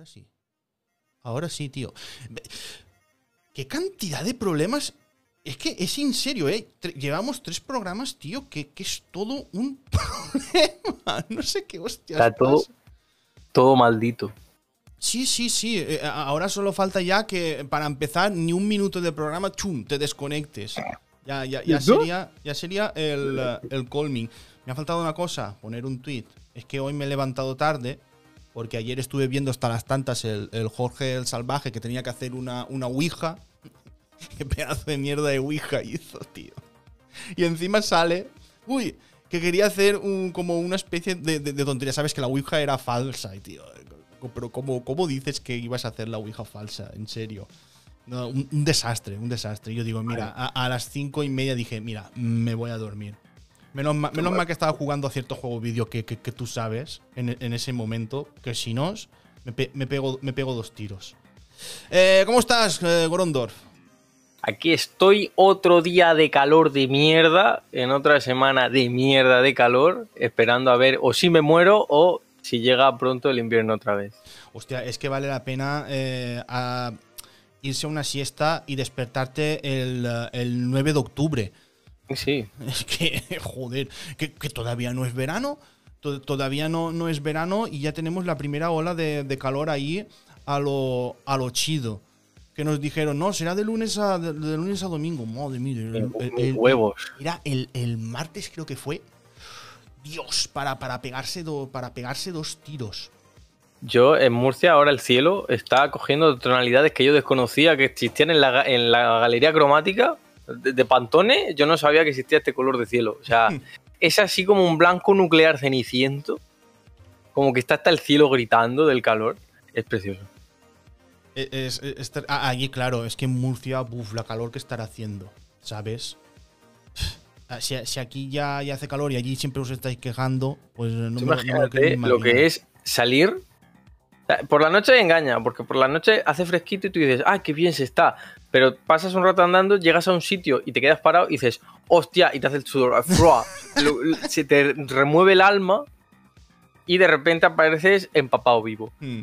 ahora sí. Ahora sí, tío. ¿Qué cantidad de problemas? Es que es en serio, ¿eh? Llevamos tres programas, tío, que, es todo un problema. No sé qué hostia. Está todo, todo maldito. Sí, sí, sí. Eh, ahora solo falta ya que para empezar ni un minuto de programa, chum, te desconectes. Ya, ya, ya sería, ya sería el, el calming. Me ha faltado una cosa, poner un tweet. Es que hoy me he levantado tarde porque ayer estuve viendo hasta las tantas el, Jorge el Salvaje que tenía que hacer una, una Ouija. Qué pedazo de mierda de Ouija hizo, tío. Y encima sale, uy, que quería hacer un, como una especie de, tontería. Sabes que la Ouija era falsa, y tío. Pero ¿cómo, ¿cómo, dices que ibas a hacer la Ouija falsa? En serio. un, desastre, un desastre. Yo digo, mira, a, las cinco y media dije, mira, me voy a dormir. Menos, mal que estaba jugando a cierto juego vídeo que, tú sabes en, ese momento, que si no, me, pego, me pego dos tiros. Eh, ¿Cómo estás, eh, Gorondorf? Aquí estoy otro día de calor de mierda, en otra semana de mierda de calor, esperando a ver o si me muero o si llega pronto el invierno otra vez. Hostia, es que vale la pena eh, irse a una siesta y despertarte el, el 9 de octubre Sí. Es que, joder, que, todavía no es verano. Todavía no, no, es verano y ya tenemos la primera ola de, calor ahí a lo, a lo chido. Que nos dijeron, no, será de lunes a, de, lunes a domingo. Madre mía. El, huevos. Mira, el, martes creo que fue. Dios, para, para, pegarse para pegarse dos tiros. Yo en Murcia ahora el cielo está cogiendo tonalidades que yo desconocía que existían en la, en la galería cromática de, Pantone, yo no sabía que existía este color de cielo. O sea, hmm. es así como un blanco nuclear ceniciento. Como que está hasta el cielo gritando del calor. Es precioso. E, es, ah, allí, claro, es que en Murcia, buf, la calor que estará haciendo, ¿sabes? Ah, si, aquí ya, ya, hace calor y allí siempre os estáis quejando, pues no me, lo que es salir por la noche engaña, porque por la noche hace fresquito y tú dices, ¡ay, qué bien se está! Pero pasas un rato andando, llegas a un sitio y te quedas parado y dices, ¡hostia! Y te hace el sudor, se te remueve el alma y de repente apareces empapado vivo. Hmm.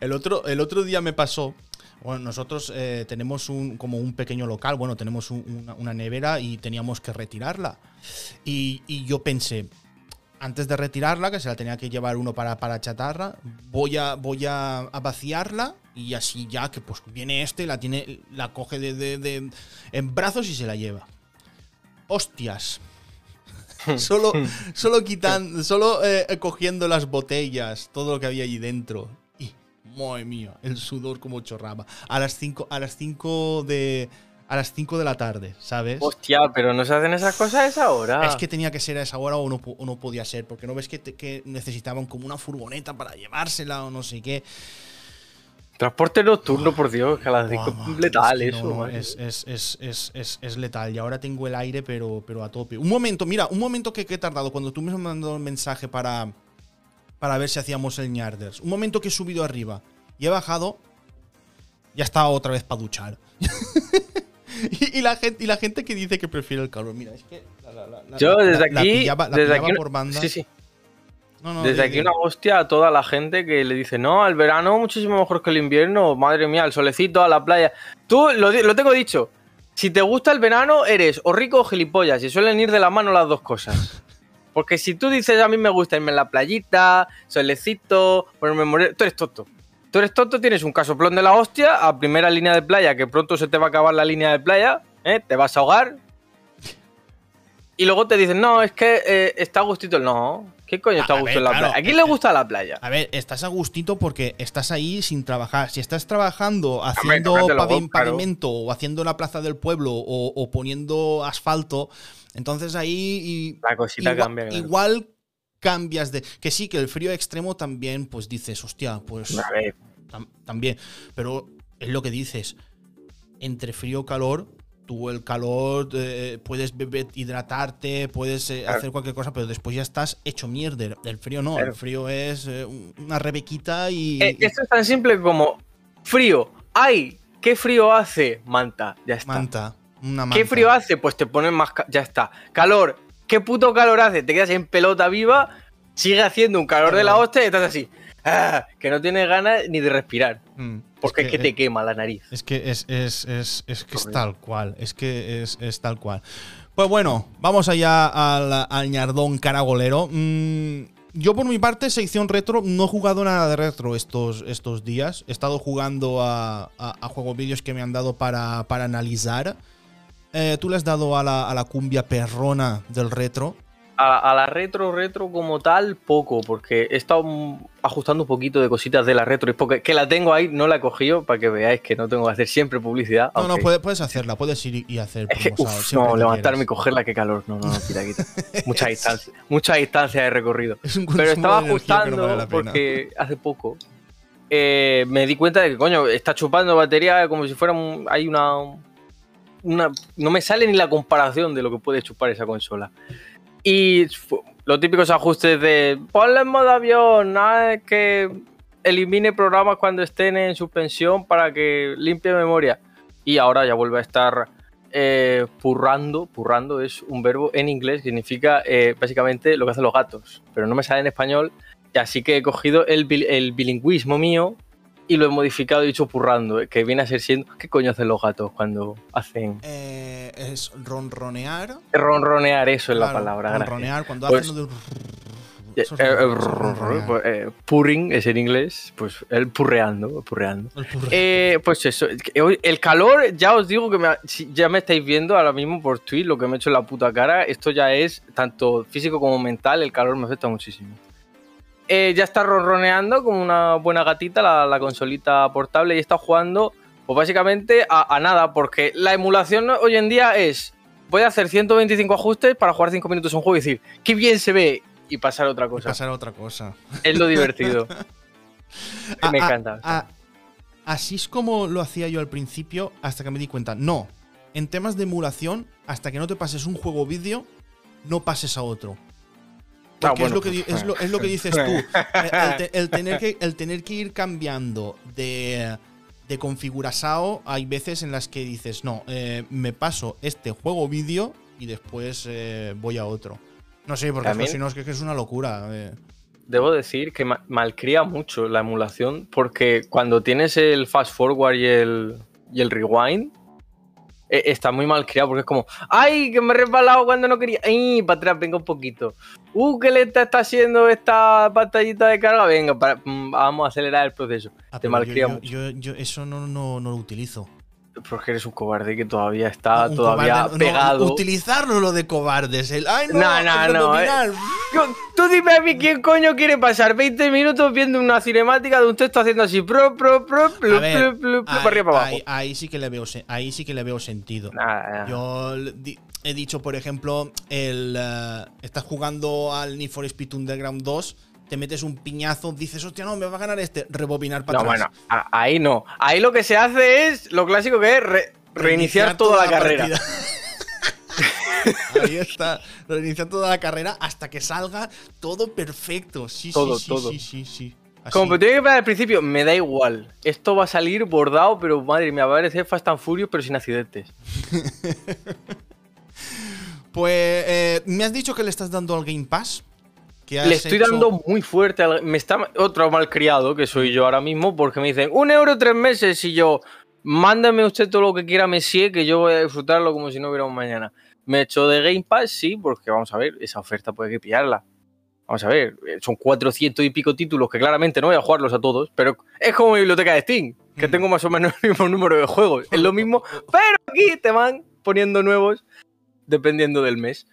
El, otro, el otro día me pasó. Bueno, nosotros eh, tenemos un, como un pequeño local, bueno, tenemos una, nevera y teníamos que retirarla. Y, y yo pensé, antes de retirarla, que se la tenía que llevar uno para, para chatarra, voy a, voy a, vaciarla y así ya que pues viene este, la tiene, la coge de, en brazos y se la lleva. Hostias. solo, solo quitan, solo eh, cogiendo las botellas, todo lo que había allí dentro. Y, madre mía, el sudor como chorraba. A las 5 a las 5 de a las 5 de la tarde, ¿sabes? Hostia, pero no se hacen esas cosas a esa hora. Es que tenía que ser a esa hora o no, no podía ser, porque no ves que, necesitaban como una furgoneta para llevársela o no sé qué. Transporte nocturno, por Dios, que a las 5 es letal eso. es, letal. Y ahora tengo el aire, pero, pero a tope. Un momento, mira, un momento que, he tardado cuando tú me has mandado un mensaje para, para ver si hacíamos el ñarders. Un momento que he subido arriba y he bajado. Ya estaba otra vez para duchar. y, la gente, y la gente que dice que prefiere el calor. Mira, es que. Yo desde aquí. desde aquí por banda. Sí, sí. Desde aquí una hostia a toda la gente que le dice, no, el verano muchísimo mejor que el invierno, madre mía, el solecito a la playa. Tú, lo, lo tengo dicho, si te gusta el verano, eres o rico o gilipollas, y suelen ir de la mano las dos cosas. Porque si tú dices, a mí me gusta irme en la playita, solecito, ponerme morir, tú eres tonto. Tú eres tonto, tienes un casoplón de la hostia a primera línea de playa, que pronto se te va a acabar la línea de playa, ¿eh? te vas a ahogar. Y luego te dicen, no, es que eh, está a gustito. No, ¿qué coño está a, gusto en la playa? ¿A quién le gusta la playa? A ver, estás a gustito porque estás ahí sin trabajar. Si estás trabajando haciendo pavimento o haciendo la plaza del pueblo o, poniendo asfalto, entonces ahí. la cosita cambia. Igual cambias de. Que sí, que el frío extremo también, pues dices, hostia, pues. también. Pero es lo que dices. Entre frío y calor, tú el calor eh, puedes beber, hidratarte, puedes eh, hacer cualquier cosa, pero después ya estás hecho mierda. El frío no, el frío es eh, una rebequita y, Esto es tan simple como frío. ¡Ay! ¿Qué frío hace? Manta, ya está. Manta. Una manta. ¿Qué frío hace? Pues te pones más. Ya está. Calor qué puto calor hace, te quedas en pelota viva, sigue haciendo un calor de la hostia y estás así. ah, que no tienes ganas ni de respirar. Mm, porque es que, te quema la nariz. Es que es, es, es, es que es tal cual. Es que es, tal cual. Pues bueno, vamos allá al, al ñardón caragolero. Mm, yo por mi parte, sección retro, no he jugado nada de retro estos, estos días. He estado jugando a, a, juegos vídeos que me han dado para, para analizar. Eh, ¿Tú le has dado a la, a la cumbia perrona del retro? A, la retro, retro como tal, poco, porque he estado ajustando un poquito de cositas de la retro. Y porque que la tengo ahí, no la he cogido para que veáis que no tengo que hacer siempre publicidad. No, no, puedes, puedes, hacerla, puedes ir y hacer. no, levantarme y cogerla, qué calor. No, no, no, quita, quita. mucha distancia, mucha distancia de recorrido. Pero estaba ajustando porque hace poco eh, me di cuenta de que, coño, está chupando batería como si fuera hay una, una. No me sale ni la comparación de lo que puede chupar esa consola. Y los típicos ajustes de ponle en modo avión, nada que elimine programas cuando estén en suspensión para que limpie memoria. Y ahora ya vuelve a estar eh, purrando. Purrando es un verbo en inglés que significa eh, básicamente lo que hacen los gatos, pero no me sale en español. Así que he cogido el, el bilingüismo mío y lo he modificado y dicho purrando, eh, que viene a ser siendo. ¿Qué coño hacen los gatos cuando hacen.? Eh, es ronronear. Ronronear, eso es la palabra. Ronronear, cuando pues, hacen lo de. Eh, eh, purring es en inglés, pues el purreando, purreando. pues eso, el calor, ya os digo que ya me estáis viendo ahora mismo por Twitch lo que me he hecho en la puta cara. Esto ya es tanto físico como mental, el calor me afecta muchísimo. Eh, ya está ronroneando como una buena gatita la, consolita portable y está jugando, pues básicamente a, nada, porque la emulación hoy en día es, voy a hacer 125 ajustes para jugar 5 minutos un juego y decir, qué bien se ve y pasar a otra cosa. pasar a otra cosa. Es lo divertido. me encanta. así es como lo hacía yo al principio hasta que me di cuenta, no, en temas de emulación, hasta que no te pases un juego vídeo, no pases a otro. Ah, es, lo que, dices tú. El, tener que, el tener que ir cambiando de, de configurazao, hay veces en las que dices, no, eh, me paso este juego vídeo y después eh, voy a otro. No sé, porque si no es que es una locura. Eh. Debo decir que malcría mucho la emulación porque cuando tienes el fast forward y el, y el rewind, e, está muy mal creado porque es como, ¡ay! Que me he resbalado cuando no quería. ¡Ay! Para atrás, venga un poquito. ¡Uh! ¿Qué le está haciendo esta pantallita de carga? Venga, mm, vamos a acelerar el proceso. Ah, Te malcria yo, yo, eso no, no, no lo utilizo. Porque eres un cobarde que todavía está todavía pegado. utilizarlo lo de cobardes. El, Ay, no, no, no. Eh. Tú dime a mí quién coño quiere pasar 20 minutos viendo una cinemática de un texto haciendo así pro, pro, pro, pro, pro, pro, para arriba para abajo. Ahí, sí que le veo, ahí sí que le veo sentido. Yo he dicho, por ejemplo, el eh, estás jugando al Need for Speed Underground 2 te metes un piñazo, dices, hostia, no, me va a ganar este, rebobinar para no, bueno, ahí no. Ahí lo que se hace es lo clásico que es reiniciar, toda, la, carrera. ahí está, reiniciar toda la carrera hasta que salga todo perfecto. Sí, sí, sí, sí, sí, sí. Como te que al principio, me da igual. Esto va a salir bordado, pero madre mía, va a parecer Fast and Furious, pero sin accidentes. pues, eh, ¿me has dicho que le estás dando al Game Pass? Le estoy dando muy fuerte. Me está otro malcriado que soy yo ahora mismo porque me dicen un euro tres meses y yo, mándame usted todo lo que quiera, Messi, que yo voy a disfrutarlo como si no hubiera un mañana. Me echo de Game Pass, sí, porque vamos a ver, esa oferta puede que pillarla. Vamos a ver, eh, son 400 y pico títulos que claramente no voy a jugarlos a todos, pero es como mi biblioteca de Steam, que mm. tengo más o menos el mismo número de juegos. Es lo mismo, pero aquí te van poniendo nuevos dependiendo del mes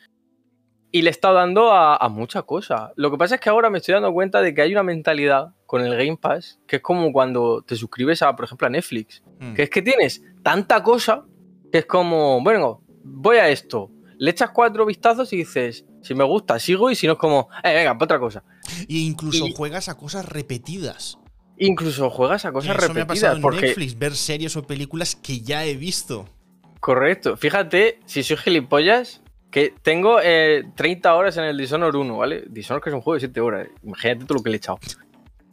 y le estado dando a, mucha cosa. Lo que pasa es que ahora me estoy dando cuenta de que hay una mentalidad con el Game Pass que es como cuando te suscribes a, por ejemplo, a Netflix. Hmm. Que es que tienes tanta cosa que es como, bueno, voy a esto. Le echas cuatro vistazos y dices, si me gusta, sigo y si no es como, eh, venga, para otra cosa. Y incluso juegas a cosas repetidas. Incluso juegas a cosas repetidas. Me ha pasado en Netflix ver series o películas que ya he visto. Correcto. Fíjate, si soy gilipollas, que tengo 30 eh, horas en el Dishonored 1, ¿vale? Dishonored que es un juego de 7 horas. Imagínate todo lo que le he echado.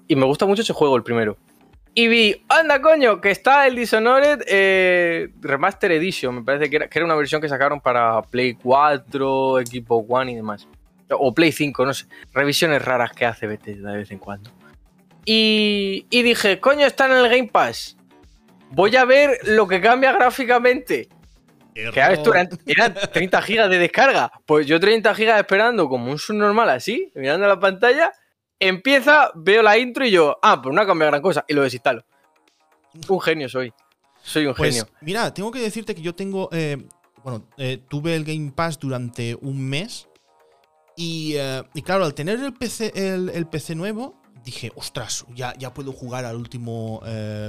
Y me gusta mucho ese juego, el primero. Y vi, anda coño, que está el Dishonored eh, Remaster Edition. Me parece que era, que era, una versión que sacaron para Play 4, Equipo One y demás. O Play 5, no sé. Revisiones raras que hace Bethesda de vez en cuando. Y, y dije, coño, está en el Game Pass. Voy a ver lo que cambia gráficamente. Eran, eran 30 gigas de descarga. Pues yo 30 gigas esperando como un subnormal así, mirando la pantalla. Empieza, veo la intro y yo, ah, pues no ha cambiado gran cosa. Y lo desinstalo. Un genio soy. Soy un pues, genio. Mira, tengo que decirte que yo tengo. Eh, bueno, eh, tuve el Game Pass durante un mes. Y, eh, claro, al tener el PC, el, PC nuevo, dije, ostras, ya, ya puedo jugar al último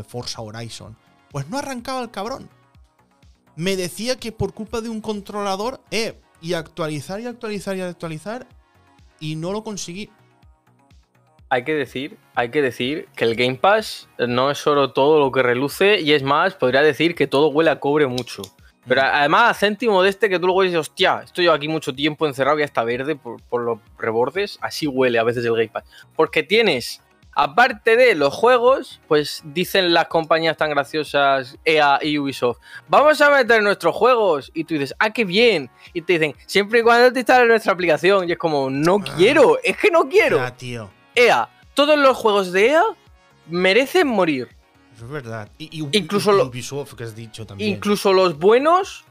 Forza Horizon. Pues no arrancaba el cabrón me decía que por culpa de un controlador, eh, y actualizar y actualizar y actualizar, y no lo conseguí. Hay que decir, hay que decir que el Game Pass no es solo todo lo que reluce, y es más, podría decir que todo huele a cobre mucho. Pero mm. además, a céntimo de este que tú luego dices, hostia, estoy aquí mucho tiempo encerrado y ya está verde por, por los rebordes, así huele a veces el Game Pass. Porque tienes Aparte de los juegos, pues dicen las compañías tan graciosas EA y Ubisoft, vamos a meter nuestros juegos. Y tú dices, ah, qué bien. Y te dicen, siempre y cuando te instales nuestra aplicación. Y es como, no ah. quiero, es que no quiero. tío. EA, todos los juegos de EA merecen morir. Eso es verdad. Y, incluso Ubisoft, que has dicho también. Incluso los buenos,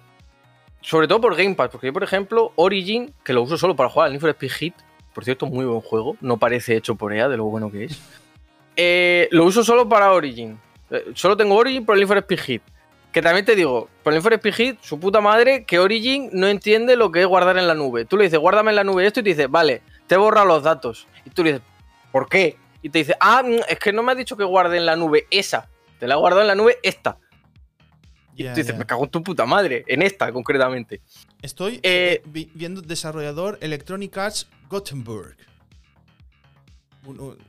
sobre todo por Game Pass. Porque yo, por ejemplo, Origin, que lo uso solo para jugar al Need for Speed Hit, por cierto, muy buen juego. No parece hecho por EA, de lo bueno que es. Eh, lo uso solo para Origin. Eh, solo tengo Origin por el Need Speed Hit. Que también te digo, por el Need Speed Hit, su puta madre, que Origin no entiende lo que es guardar en la nube. Tú le dices, guárdame en la nube esto y te dice, vale, te borra los datos. Y tú le dices, ¿por qué? Y te dice, ah, mm, es que no me has dicho que guarde en la nube esa. Te la he guardado en la nube esta. Y tú dices, me cago en tu puta madre, en esta concretamente. Estoy eh, viendo desarrollador Electronic Arts Gothenburg.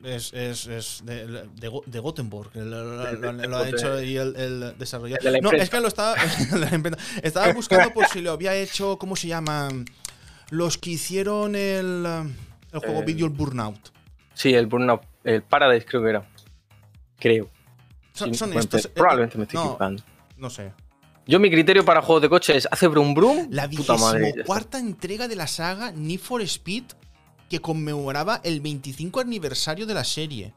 Es, es, es de, de, Gothenburg, lo, ha hecho ahí el, desarrollador. No, es que lo estaba, estaba buscando por si lo había hecho, ¿cómo se llama? Los que hicieron el, el juego eh, video, el Burnout. Sí, el Burnout, el Paradise creo que era. Creo. Son, estos. Eh, probablemente me estoy equivocando. No sé. Yo mi criterio para juegos de coches hace brum brum. La cuarta entrega de la saga Need for Speed que conmemoraba el 25 aniversario de la serie.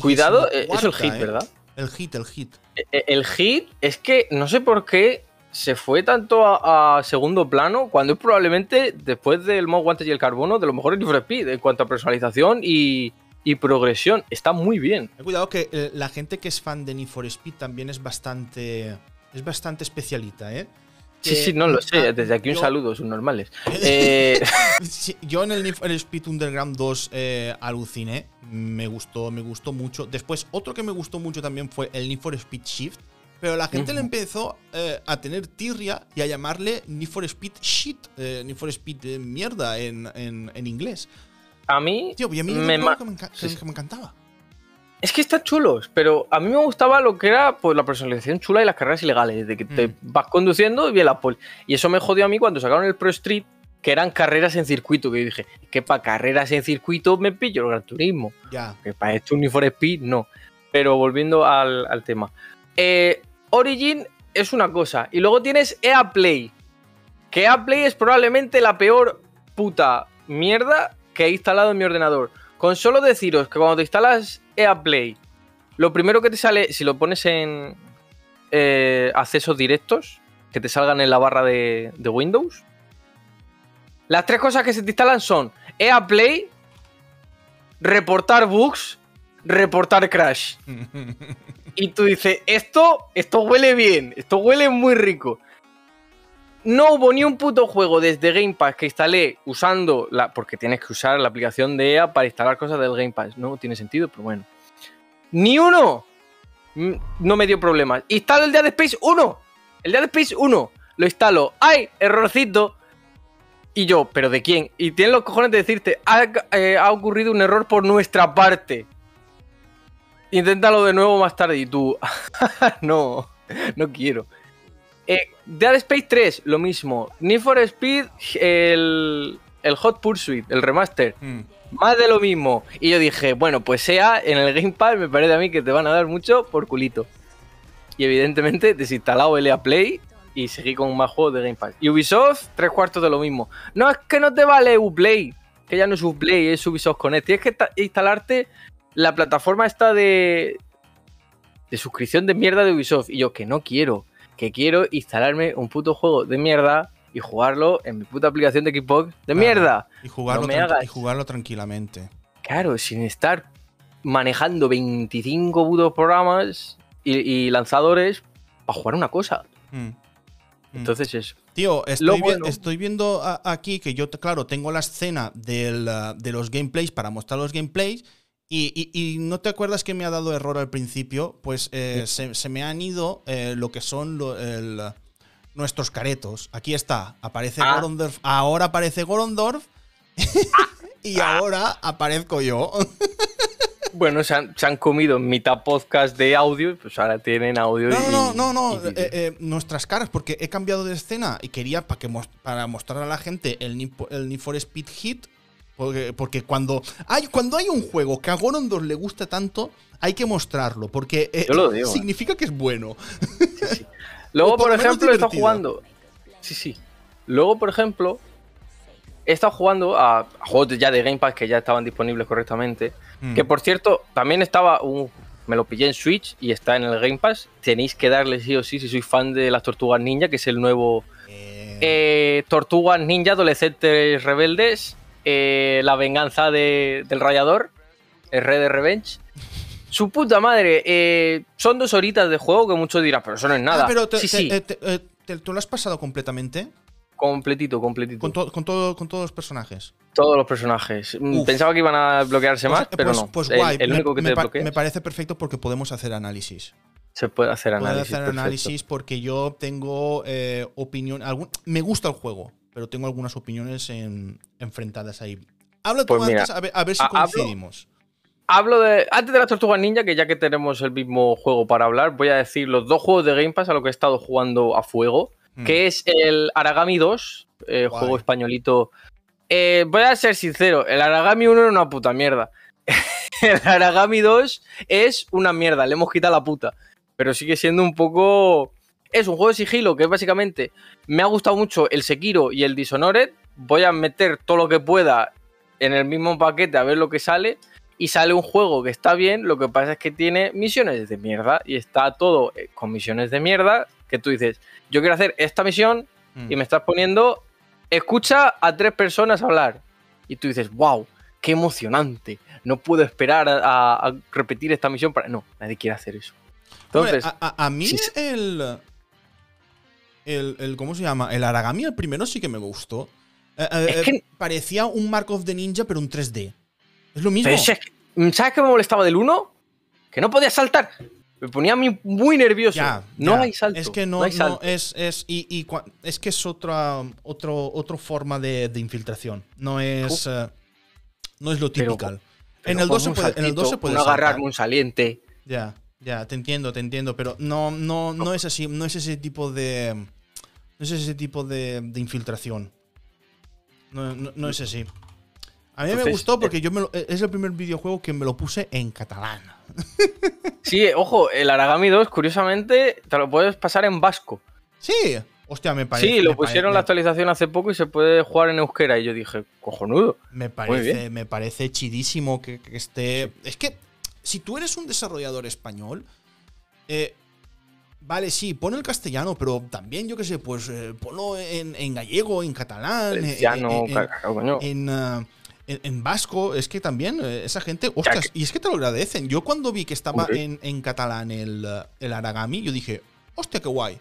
Cuidado, eh, es el hit, ¿eh? ¿verdad? El hit, el hit. Eh, el hit es que no sé por qué se fue tanto a, segundo plano cuando es probablemente, después del Most Guantes y el Carbono, de lo mejor Need for Speed en cuanto a personalización y, y progresión. Está muy bien. Cuidado que la gente que es fan de Need for Speed también es bastante, es bastante especialita, ¿eh? Sí, sí, no lo sé. Desde aquí un saludo, son normales. Eh, yo en el, Speed Underground 2 eh, aluciné. Me gustó, me gustó mucho. Después, otro que me gustó mucho también fue el Need for Speed Shift. Pero la gente le empezó eh, a tener tirria y a llamarle Need for Speed Shit. Need for Speed mierda en, en, inglés. A mí. Tío, y a mí me, me, que me encantaba. Es que están chulos, pero a mí me gustaba lo que era pues, la personalización chula y las carreras ilegales, de que te mm. vas conduciendo y bien la pole. Y eso me jodió a mí cuando sacaron el Pro Street, que eran carreras en circuito, que yo dije, que para carreras en circuito me pillo el Gran Turismo. Ya. Que para esto un for Speed, no. Pero volviendo al, tema. Eh, Origin es una cosa, y luego tienes EA Play. Que EA Play es probablemente la peor puta mierda que he instalado en mi ordenador. Con solo deciros que cuando te instalas EA Play, lo primero que te sale, si lo pones en eh, accesos directos, que te salgan en la barra de, Windows, las tres cosas que se te instalan son EA Play, reportar bugs, reportar crash. y tú dices, esto, esto huele bien, esto huele muy rico. No hubo ni un puto juego desde Game Pass que instalé usando la. Porque tienes que usar la aplicación de EA para instalar cosas del Game Pass. No tiene sentido, pero bueno. ¡Ni uno! Mm, no me dio problemas. Instalo el Dead Space 1. El Dead Space 1. Lo instalo. ¡Ay! Errorcito. Y yo, ¿pero de quién? Y tienen los cojones de decirte, ha, eh, ha ocurrido un error por nuestra parte. Inténtalo de nuevo más tarde y tú, no, no quiero. Eh, Dead Space 3, lo mismo. Need for Speed, el, Hot Pursuit, el remaster. Hmm. Más de lo mismo. Y yo dije, bueno, pues sea en el Game Pass me parece a mí que te van a dar mucho por culito. Y evidentemente desinstalado el EA Play y seguí con más juegos de Game Pass. Y Ubisoft, tres cuartos de lo mismo. No es que no te vale Uplay, que ya no es Uplay, es Ubisoft Connect. Tienes que instalarte la plataforma está de, de suscripción de mierda de Ubisoft. Y yo, que no quiero, que quiero instalarme un puto juego de mierda y jugarlo en mi puta aplicación de Xbox de mierda. Y jugarlo, y jugarlo tranquilamente. Claro, sin estar manejando 25 putos programas y, lanzadores para jugar una cosa. Mm. Mm. Entonces es. Tío, estoy, viendo aquí que yo, claro, tengo la escena de los gameplays para mostrar los gameplays. Y, no te acuerdas que me ha dado error al principio, pues eh, se, me han ido eh, lo que son nuestros caretos. Aquí está, aparece ah. Gorondorf, ahora aparece Gorondorf y ahora aparezco yo. Bueno, se han, comido mitad podcast de audio, pues ahora tienen audio. No, no, no, no, eh, eh, nuestras caras, porque he cambiado de escena y quería para, que, para mostrar a la gente el, el Need for Speed Hit. Porque, cuando, hay, cuando hay un juego que a Gorondor le gusta tanto, hay que mostrarlo, porque eh, significa que es bueno. Luego, por, ejemplo, he estado jugando. Sí, sí. Luego, por ejemplo, he estado jugando a, juegos ya de Game Pass que ya estaban disponibles correctamente. Mm. Que por cierto, también estaba un. Me lo pillé en Switch y está en el Game Pass. Tenéis que darle sí o sí si sois fan de las Tortugas Ninja, que es el nuevo. Eh. Eh, Tortugas Ninja, Adolescentes Rebeldes. Eh, la venganza del rayador. El Red de Revenge. Su puta madre. son dos horitas de juego que muchos dirán, pero eso no es nada. Ah, pero sí, sí. ¿Tú lo has pasado completamente? Completito, completito. Con, con, todo, con todos los personajes. Todos los personajes. Mm, pensaba que iban a bloquearse pues, más, pero pues, no. Pues guay. El, único que me, te me parece perfecto porque podemos hacer análisis. Se puede hacer análisis. Puede hacer análisis porque yo tengo eh, opinión. me gusta el juego, pero tengo algunas opiniones enfrentadas ahí. Habla tú pues antes, a, ver, si coincidimos. Hablo, de. Antes de la Tortuga Ninja, que ya que tenemos el mismo juego para hablar, voy a decir los dos juegos de Game Pass a lo que he estado jugando a fuego. Mm. que es el Aragami 2, eh, juego españolito. Eh, voy a ser sincero, el Aragami 1 era una puta mierda. el Aragami 2 es una mierda, le hemos quitado la puta. Pero sigue siendo un poco. Es un juego de sigilo que básicamente me ha gustado mucho el Sekiro y el Dishonored. Voy a meter todo lo que pueda en el mismo paquete a ver lo que sale. Y sale un juego que está bien, lo que pasa es que tiene misiones de mierda. Y está todo eh, con misiones de mierda que tú dices, yo quiero hacer esta misión y mm. me estás poniendo, escucha a tres personas hablar. Y tú dices, wow, qué emocionante. No puedo esperar a, repetir esta misión para... No, nadie quiere hacer eso. Entonces, a, mí el, el, ¿Cómo se llama? El Aragami, el primero sí que me gustó. Eh, eh, eh, parecía un Mark of the Ninja, pero un 3D. Es lo mismo. ¿Sabes qué me molestaba del 1? Que no podía saltar. Me ponía a mí muy nervioso. no hay salto. Es que no, es, es, y, es que es otra, otro, otra forma de, infiltración. No es, no es lo típico. en el 2 se puede, en el 2 se puede agarrarme un saliente. Ya, ya, te entiendo, te entiendo, pero no, no, no, es así, no es ese tipo de, no es ese tipo de, infiltración. No, no, es así. A mí me gustó porque eh, yo me es el primer videojuego que me lo puse en catalán. Sí, ojo, el Aragami 2, curiosamente, te lo puedes pasar en vasco. Sí, hostia, me parece. Sí, lo pusieron la actualización hace poco y se puede jugar en euskera. Y yo dije, cojonudo. Me parece, me parece chidísimo que, esté. Es que, si tú eres un desarrollador español, eh, Vale, sí, pon el castellano, pero también, yo qué sé, pues eh, ponlo en, gallego, en catalán, en, en, en, vasco, es que también eh, esa gente, ostras, y es que te lo agradecen. Yo cuando vi que estaba en, catalán el, el, Aragami, yo dije, hostia, qué guay.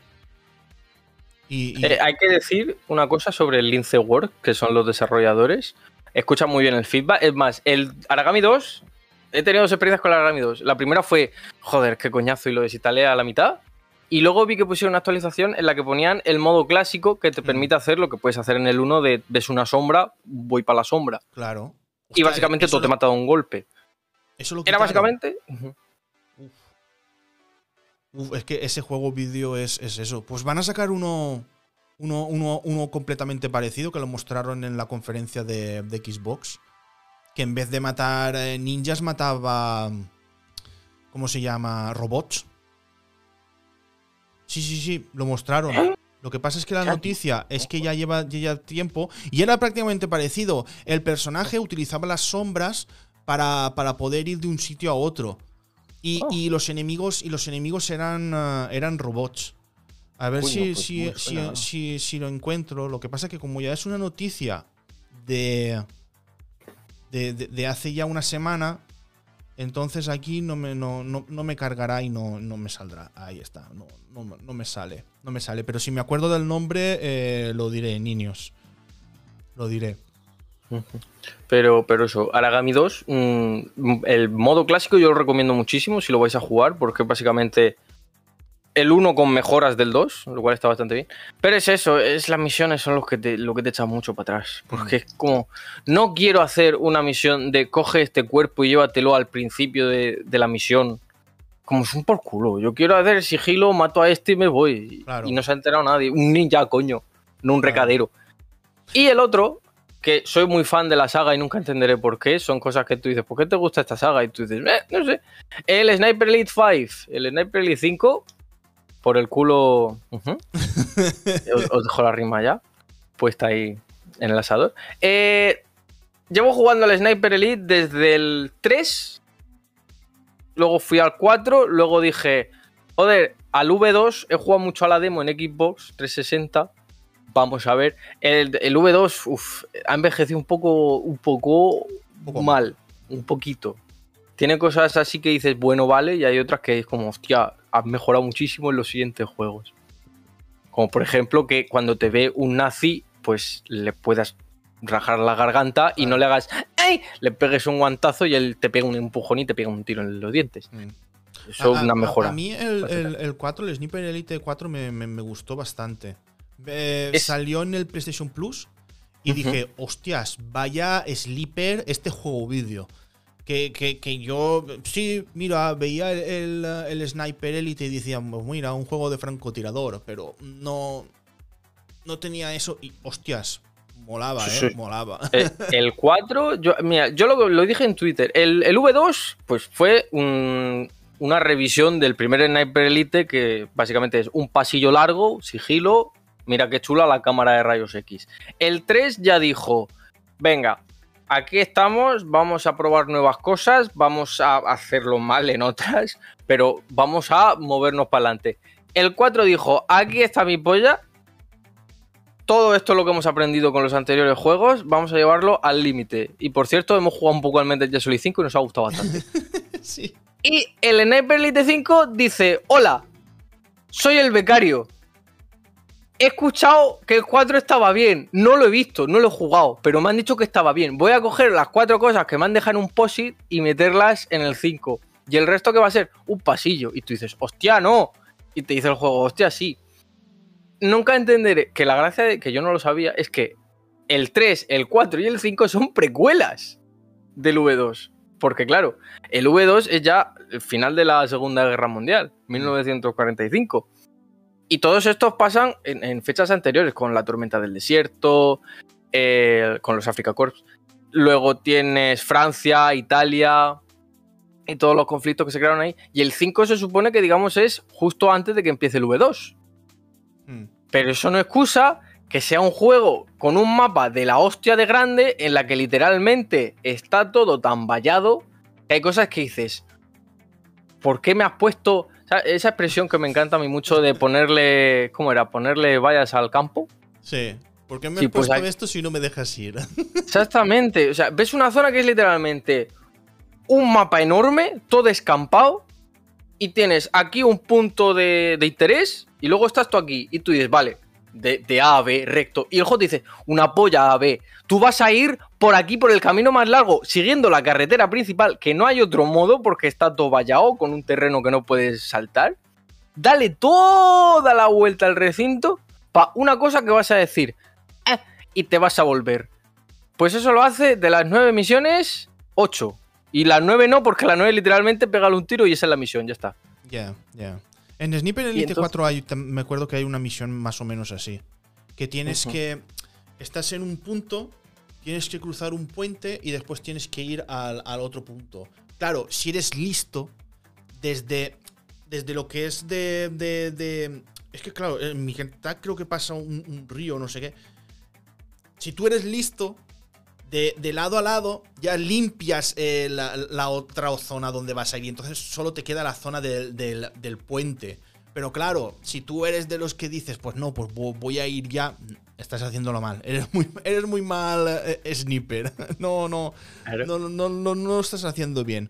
Y, eh, hay que decir una cosa sobre el Lince Work, que son los desarrolladores. Escucha muy bien el feedback. Es más, el Aragami 2, he tenido dos experiencias con el Aragami 2. La primera fue, joder, qué coñazo, y lo desinstalé a la mitad. Y luego vi que pusieron una actualización en la que ponían el modo clásico que te mm. permite hacer lo que puedes hacer en el 1 de ves una sombra, voy para la sombra. Claro. y básicamente todo te mata de un golpe. Eso lo Era básicamente. Uf. es que ese juego vídeo es, eso. Pues van a sacar uno, uno, uno, completamente parecido que lo mostraron en la conferencia de, de Xbox. Que en vez de matar eh, ninjas mataba. ¿Cómo se llama? Robots. Sí, sí, sí, lo mostraron. ¿Eh? Lo que pasa es que la noticia es que ya lleva, ya tiempo y era prácticamente parecido. El personaje utilizaba las sombras para, poder ir de un sitio a otro. Y, oh. los enemigos, y los enemigos eran, eh, eran robots. A ver si, pues si, si, lo encuentro. Lo que pasa es que como ya es una noticia de, de, hace ya una semana, entonces aquí no me, no, me cargará y no, no, me saldrá. Ahí está, no, no, me sale. No me sale. Pero si me acuerdo del nombre, eh, lo diré, niños. Lo diré. Pero, pero eso, Aragami 2, mm, el modo clásico yo lo recomiendo muchísimo si lo vais a jugar, porque básicamente el 1 con mejoras del 2, lo cual está bastante bien. Pero es eso, es las misiones son los que te, lo que te echan mucho para atrás. Porque es como, no quiero hacer una misión de coge este cuerpo y llévatelo al principio de, la misión. Como es un por culo. Yo quiero hacer sigilo, mato a este y me voy. Y no se ha enterado nadie. Un ninja, coño. No un recadero. Y el otro, que soy muy fan de la saga y nunca entenderé por qué. Son cosas que tú dices, ¿por qué te gusta esta saga? Y tú dices, eh, no sé. El Sniper Elite 5, el Sniper Elite 5 por el culo. os, dejo la rima ya. Puesta ahí en el asador. Eh, llevo jugando al Sniper Elite desde el 3. Luego fui al 4. Luego dije, joder, al V2 he jugado mucho a la demo en Xbox 360. Vamos a ver. El, V2 ha envejecido un poco, un poco, mal. Un poquito. Tiene cosas así que dices, bueno, vale. Y hay otras que es como, hostia, ha mejorado muchísimo en los siguientes juegos. Como por ejemplo que cuando te ve un nazi, pues le puedas rajar la garganta y no le hagas ¡Ay! Le pegues un guantazo y él te pega un empujón y te pega un tiro en los dientes. Mm. Eso es una mejora. A, mí el, 4, el Sniper Elite 4 me, gustó bastante. Eh, salió en el PlayStation Plus y dije, hostias, vaya Sleeper este juego vídeo que, yo, sí, mira, veía el, Sniper Elite y decía, pues mira, un juego de francotirador, pero no, no tenía eso y, hostias, molaba, ¿eh? Molaba. Eh, el, 4, yo, mira, yo lo, dije en Twitter, el, V2, pues fue una revisión del primer Sniper Elite que básicamente es un pasillo largo, sigilo, mira qué chula la cámara de rayos X. El 3 ya dijo, venga, aquí estamos, vamos a probar nuevas cosas, vamos a hacerlo mal en otras, pero vamos a movernos para adelante. El 4 dijo, aquí está mi polla, todo esto lo que hemos aprendido con los anteriores juegos, vamos a llevarlo al límite. Y por cierto, hemos jugado un poco al Metal Gear Solid 5 y nos ha gustado bastante. sí. Y el Sniper Elite 5 dice, hola, soy el becario he escuchado que el 4 estaba bien. No lo he visto, no lo he jugado, pero me han dicho que estaba bien. Voy a coger las cuatro cosas que me han dejado en un POSIT y meterlas en el 5. Y el resto que va a ser un pasillo. Y tú dices, hostia, no. Y te dice el juego, hostia, sí. Nunca entenderé que la gracia de que yo no lo sabía es que el 3, el 4 y el 5 son precuelas del V2. Porque claro, el V2 es ya el final de la Segunda Guerra Mundial, 1945. Y todos estos pasan en, fechas anteriores, con la tormenta del desierto, eh, con los Africa Corps. Luego tienes Francia, Italia y todos los conflictos que se crearon ahí. Y el 5 se supone que, digamos, es justo antes de que empiece el V2. Hmm. Pero eso no excusa que sea un juego con un mapa de la hostia de grande en la que literalmente está todo tan vallado que hay cosas que dices, ¿por qué me has puesto esa expresión que me encanta a mí mucho de ponerle. ¿Cómo era? Ponerle vallas al campo. Sí. ¿Por qué me he pues puesto esto si no me dejas ir? Exactamente. O sea, ves una zona que es literalmente un mapa enorme, todo escampado, y tienes aquí un punto de, de interés, y luego estás tú aquí, y tú dices, vale, de, A a B, recto. Y el J dice, una polla A a B. Tú vas a ir por aquí, por el camino más largo, siguiendo la carretera principal, que no hay otro modo porque está todo vallado con un terreno que no puedes saltar. Dale toda la vuelta al recinto para una cosa que vas a decir. Eh", y te vas a volver. Pues eso lo hace de las nueve misiones, ocho. Y las nueve no, porque la nueve literalmente pégale un tiro y esa es la misión, ya está. Ya, ya. En Sniper Elite 4 hay, me acuerdo que hay una misión más o menos así. Que tienes que. Estás en un punto, tienes que cruzar un puente y después tienes que ir al, otro punto. Claro, si eres listo, desde, desde lo que es de, de, Es que, claro, en mi gente creo que pasa un, río, no sé qué. Si tú eres listo, de, lado a lado ya limpias eh, la, otra zona donde vas a ir. Y entonces solo te queda la zona del, puente. Pero claro, si tú eres de los que dices, pues no, pues voy a ir ya, estás haciéndolo mal. Eres muy, eres muy mal eh, sniper. No, no, no, no, no, no, lo estás haciendo bien.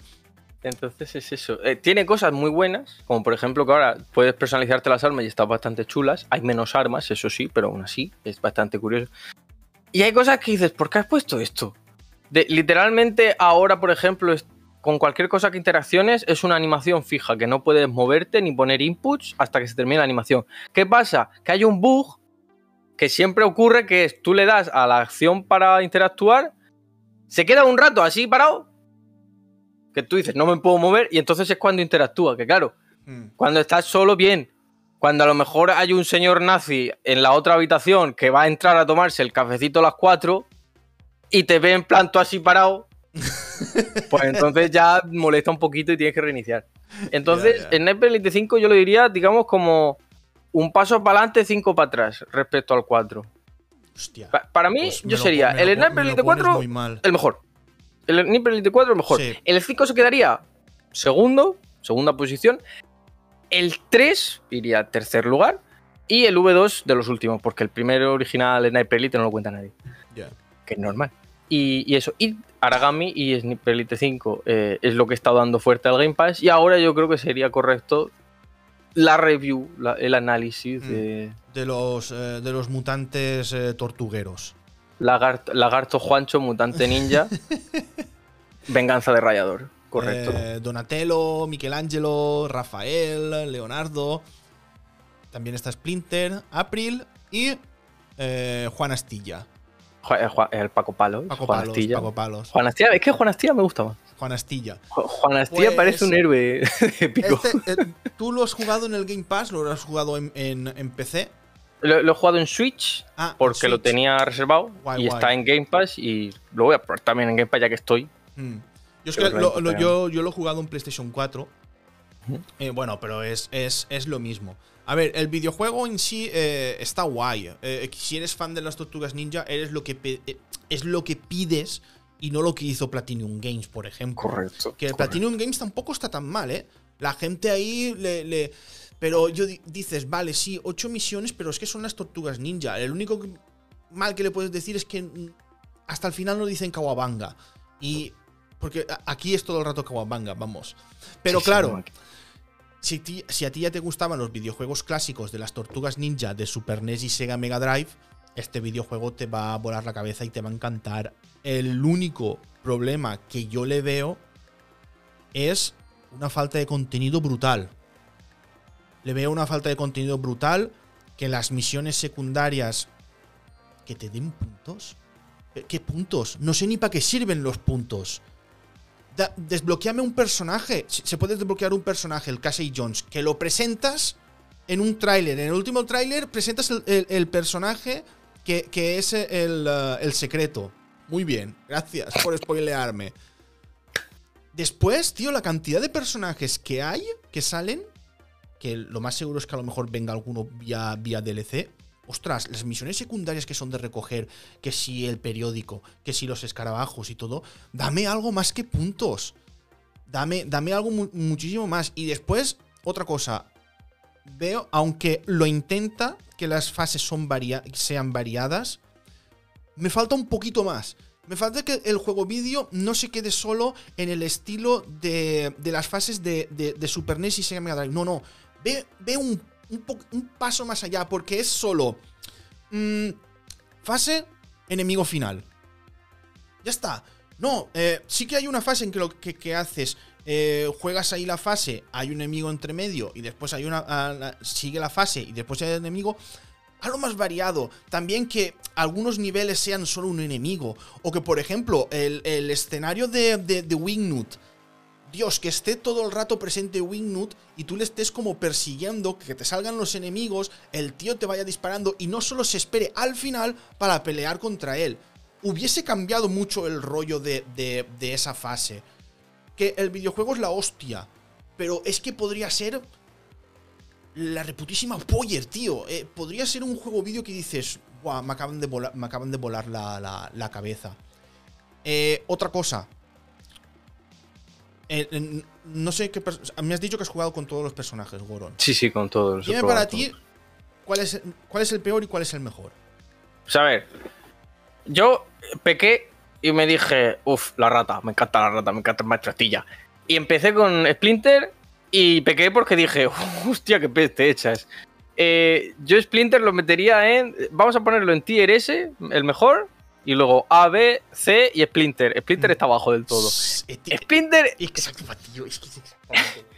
Entonces es eso. Eh, tiene cosas muy buenas, como por ejemplo que ahora puedes personalizarte las armas y están bastante chulas. Hay menos armas, eso sí, pero aún así es bastante curioso. Y hay cosas que dices, ¿por qué has puesto esto? De, literalmente ahora, por ejemplo, con cualquier cosa que interacciones es una animación fija, que no puedes moverte ni poner inputs hasta que se termine la animación. ¿Qué pasa? Que hay un bug que siempre ocurre que es, tú le das a la acción para interactuar, se queda un rato así parado, que tú dices, no me puedo mover, y entonces es cuando interactúa, que claro, hmm. cuando estás solo, bien, cuando a lo mejor hay un señor nazi en la otra habitación que va a entrar a tomarse el cafecito a las 4 y te ve en planto así parado, pues entonces ya molesta un poquito y tienes que reiniciar. Entonces, en Sniper Elite 5 yo lo diría, digamos, como un paso para adelante, cinco para atrás respecto al 4. Hostia. para mí, pues yo sería el Sniper Elite 4 el mejor. El Sniper Elite 4 el mejor. El 5 se quedaría segundo, segunda posición. El 3 iría a tercer lugar. Y el V2 de los últimos, porque el primero original Sniper Elite no lo cuenta nadie. Que es normal. Y, eso. Y Aragami y Sniper Elite 5 eh, es lo que estado dando fuerte al Game Pass. Y ahora yo creo que sería correcto la review, el análisis mm. de... De los, eh, de los mutantes eh, tortugueros. lagarto Juancho, mutante ninja. venganza de Rayador. Correcto. Eh, Donatello, Michelangelo, Rafael, Leonardo. También está Splinter, April y eh, Juan Astilla. Eh, el Paco Palos. Paco Juan Palos, Astilla. Paco Palos. Juan Astilla, es que Juan Astilla me gusta más. Juan Astilla. Juan Astilla pues, parece un héroe épico. Este, ¿Tú lo has jugado en el Game Pass? ¿Lo has jugado en, PC? Lo, he jugado en Switch ah, porque lo tenía reservado y está en Game Pass y lo voy a probar también en Game Pass ya que estoy. Hmm. Yo, lo, he jugado en PlayStation 4. Eh, bueno, pero es, es, lo mismo. A ver, el videojuego en sí eh, está guay. Eh, si eres fan de las tortugas ninja, eres lo que es lo que pides y no lo que hizo Platinum Games, por ejemplo. Correcto. Que Platinum Games tampoco está tan mal, ¿eh? La gente ahí le. pero yo dices, vale, sí, ocho misiones, pero es que son las tortugas ninja. El único mal que le puedes decir es que hasta el final no dicen Kawabanga. Y porque aquí es todo el rato Kawabanga, vamos. Pero claro, si, si, a ti ya te gustaban los videojuegos clásicos de las tortugas ninja de Super NES y Sega Mega Drive, este videojuego te va a volar la cabeza y te va a encantar. El único problema que yo le veo es una falta de contenido brutal. Le veo una falta de contenido brutal que las misiones secundarias que te den puntos. ¿Qué puntos? No sé ni para qué sirven los puntos desbloqueame un personaje. Se puede desbloquear un personaje, el Casey Jones, que lo presentas en un tráiler. En el último tráiler presentas el, personaje que, es el, uh, el, secreto. Muy bien, gracias por spoilearme. Después, tío, la cantidad de personajes que hay, que salen, que lo más seguro es que a lo mejor venga alguno vía, vía DLC ostras, las misiones secundarias que son de recoger, que si el periódico, que si los escarabajos y todo, dame algo más que puntos. Dame, dame algo muchísimo más. Y después, otra cosa. Veo, aunque lo intenta, que las fases son sean variadas, me falta un poquito más. Me falta que el juego vídeo no se quede solo en el estilo de, las fases de, Super NES y Sega Mega Drive. No, no. Ve, ve un un, paso más allá, porque es solo mm, fase, enemigo final. Ya está. No, eh, sí que hay una fase en que lo que, haces, eh, juegas ahí la fase, hay un enemigo entre medio y después hay una. sigue la fase y después hay el enemigo. Algo más variado. También que algunos niveles sean solo un enemigo. O que, por ejemplo, el, escenario de, de, de Wingnut Dios, que esté todo el rato presente Wingnut y tú le estés como persiguiendo, que te salgan los enemigos, el tío te vaya disparando y no solo se espere al final para pelear contra él. Hubiese cambiado mucho el rollo de, de, esa fase. Que el videojuego es la hostia, pero es que podría ser la reputísima Poyer, tío. Eh, podría ser un juego vídeo que dices, guau, me acaban de volar, me acaban de volar la, la cabeza. Eh, otra cosa. No sé qué. Me has dicho que has jugado con todos los personajes, Goron. Sí, sí, con todos. Dime para ti cuál es, cuál es el peor y cuál es el mejor. Pues a ver. Yo pequé y me dije, uff, la rata, me encanta la rata, me encanta el maestro Astilla. Y empecé con Splinter y pequé porque dije, hostia, qué peste echas. Eh, yo Splinter lo metería en. Vamos a ponerlo en tier S, el mejor. Y luego A, B, C y Splinter. Splinter mm. está abajo del todo. Splinter. Exacto, tío. Es que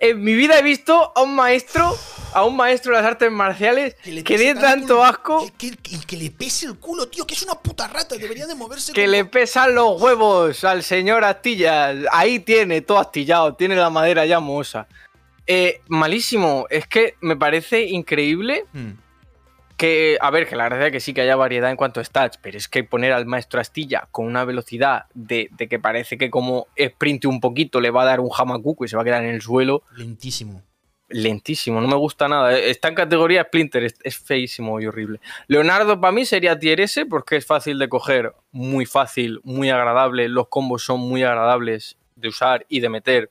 en mi vida he visto a un maestro, a un maestro de las artes marciales que, le dé tanto asco. Que, que, le pese el culo, tío, que es una puta rata, debería de moverse. Que le pesan los huevos al señor Astilla. Ahí tiene todo astillado, tiene la madera ya mohosa. Eh, malísimo, es que me parece increíble. Hmm. Que, a ver, que la verdad es que sí que haya variedad en cuanto a stats, pero es que poner al maestro Astilla con una velocidad de, que parece que como sprinte un poquito le va a dar un jamacuco y se va a quedar en el suelo. Lentísimo. Lentísimo, no me gusta nada. Está en categoría Splinter, es, feísimo y horrible. Leonardo para mí sería tier S porque es fácil de coger, muy fácil, muy agradable. Los combos son muy agradables de usar y de meter.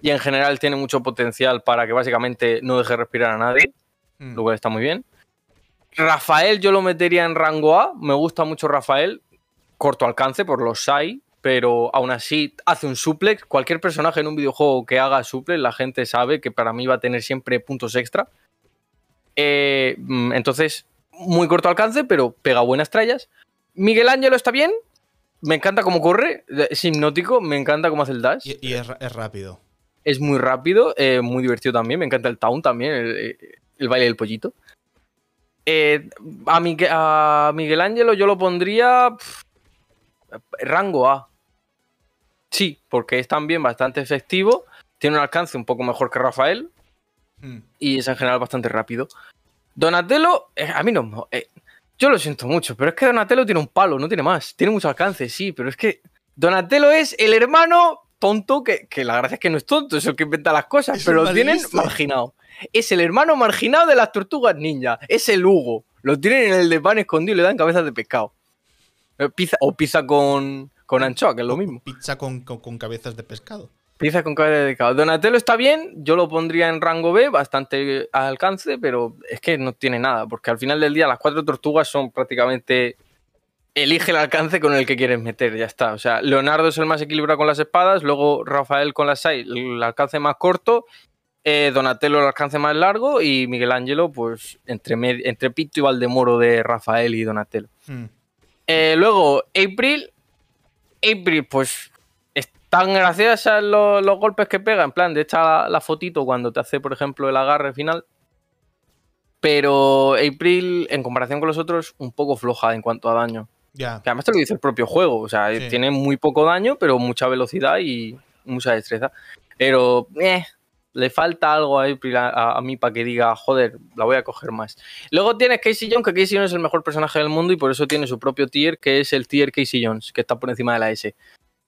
Y en general tiene mucho potencial para que básicamente no deje respirar a nadie, hmm. lo cual está muy bien. Rafael yo lo metería en rango A. Me gusta mucho Rafael. Corto alcance por los SAI, pero aún así hace un suplex. Cualquier personaje en un videojuego que haga suplex, la gente sabe que para mí va a tener siempre puntos extra. Eh, mm, entonces, muy corto alcance, pero pega buenas trallas. Miguel Ángelo está bien. Me encanta cómo corre. Es hipnótico. Me encanta cómo hace el dash. Y, es, rápido. Es muy rápido. Eh, muy divertido también. Me encanta el town también. el baile del pollito. Eh, a, Miguel, Ángelo yo lo pondría rango A. Sí, porque es también bastante efectivo, tiene un alcance un poco mejor que Rafael hmm. y es en general bastante rápido. Donatello, eh, a mí no... Eh, yo lo siento mucho, pero es que Donatello tiene un palo, no tiene más. Tiene mucho alcance, sí, pero es que Donatello es el hermano tonto, que, la gracia es que no es tonto, es el que inventa las cosas, pero lo tienen marginado es el hermano marginado de las tortugas ninja. Es el Hugo. Lo tienen en el de pan escondido y le dan cabezas de pescado. Eh, pizza, o pizza con, con anchoa, que es lo mismo. Pizza con, cabezas de pescado. Pizza con cabezas de pescado. Donatello está bien, yo lo pondría en rango B, bastante al alcance, pero es que no tiene nada, porque al final del día las cuatro tortugas son prácticamente elige el alcance con el que quieres meter, ya está. O sea, Leonardo es el más equilibrado con las espadas, luego Rafael con las 6, el alcance más corto, eh, Donatello el alcance más largo y Miguel Ángelo, pues entre, entre Pito y Valdemoro de Rafael y Donatello. Hmm. Eh, luego, April. April, pues están graciosas los, los golpes que pega. En plan, de echar la, fotito cuando te hace, por ejemplo, el agarre final. Pero April, en comparación con los otros, un poco floja en cuanto a daño. Ya. Que además te lo dice el propio juego. O sea, tiene muy poco daño, pero mucha velocidad y mucha destreza. Pero, eh, le falta algo a, a, mí para que diga, joder, la voy a coger más. Luego tienes Casey Jones, que Casey Jones es el mejor personaje del mundo y por eso tiene su propio tier, que es el tier Casey Jones, que está por encima de la S.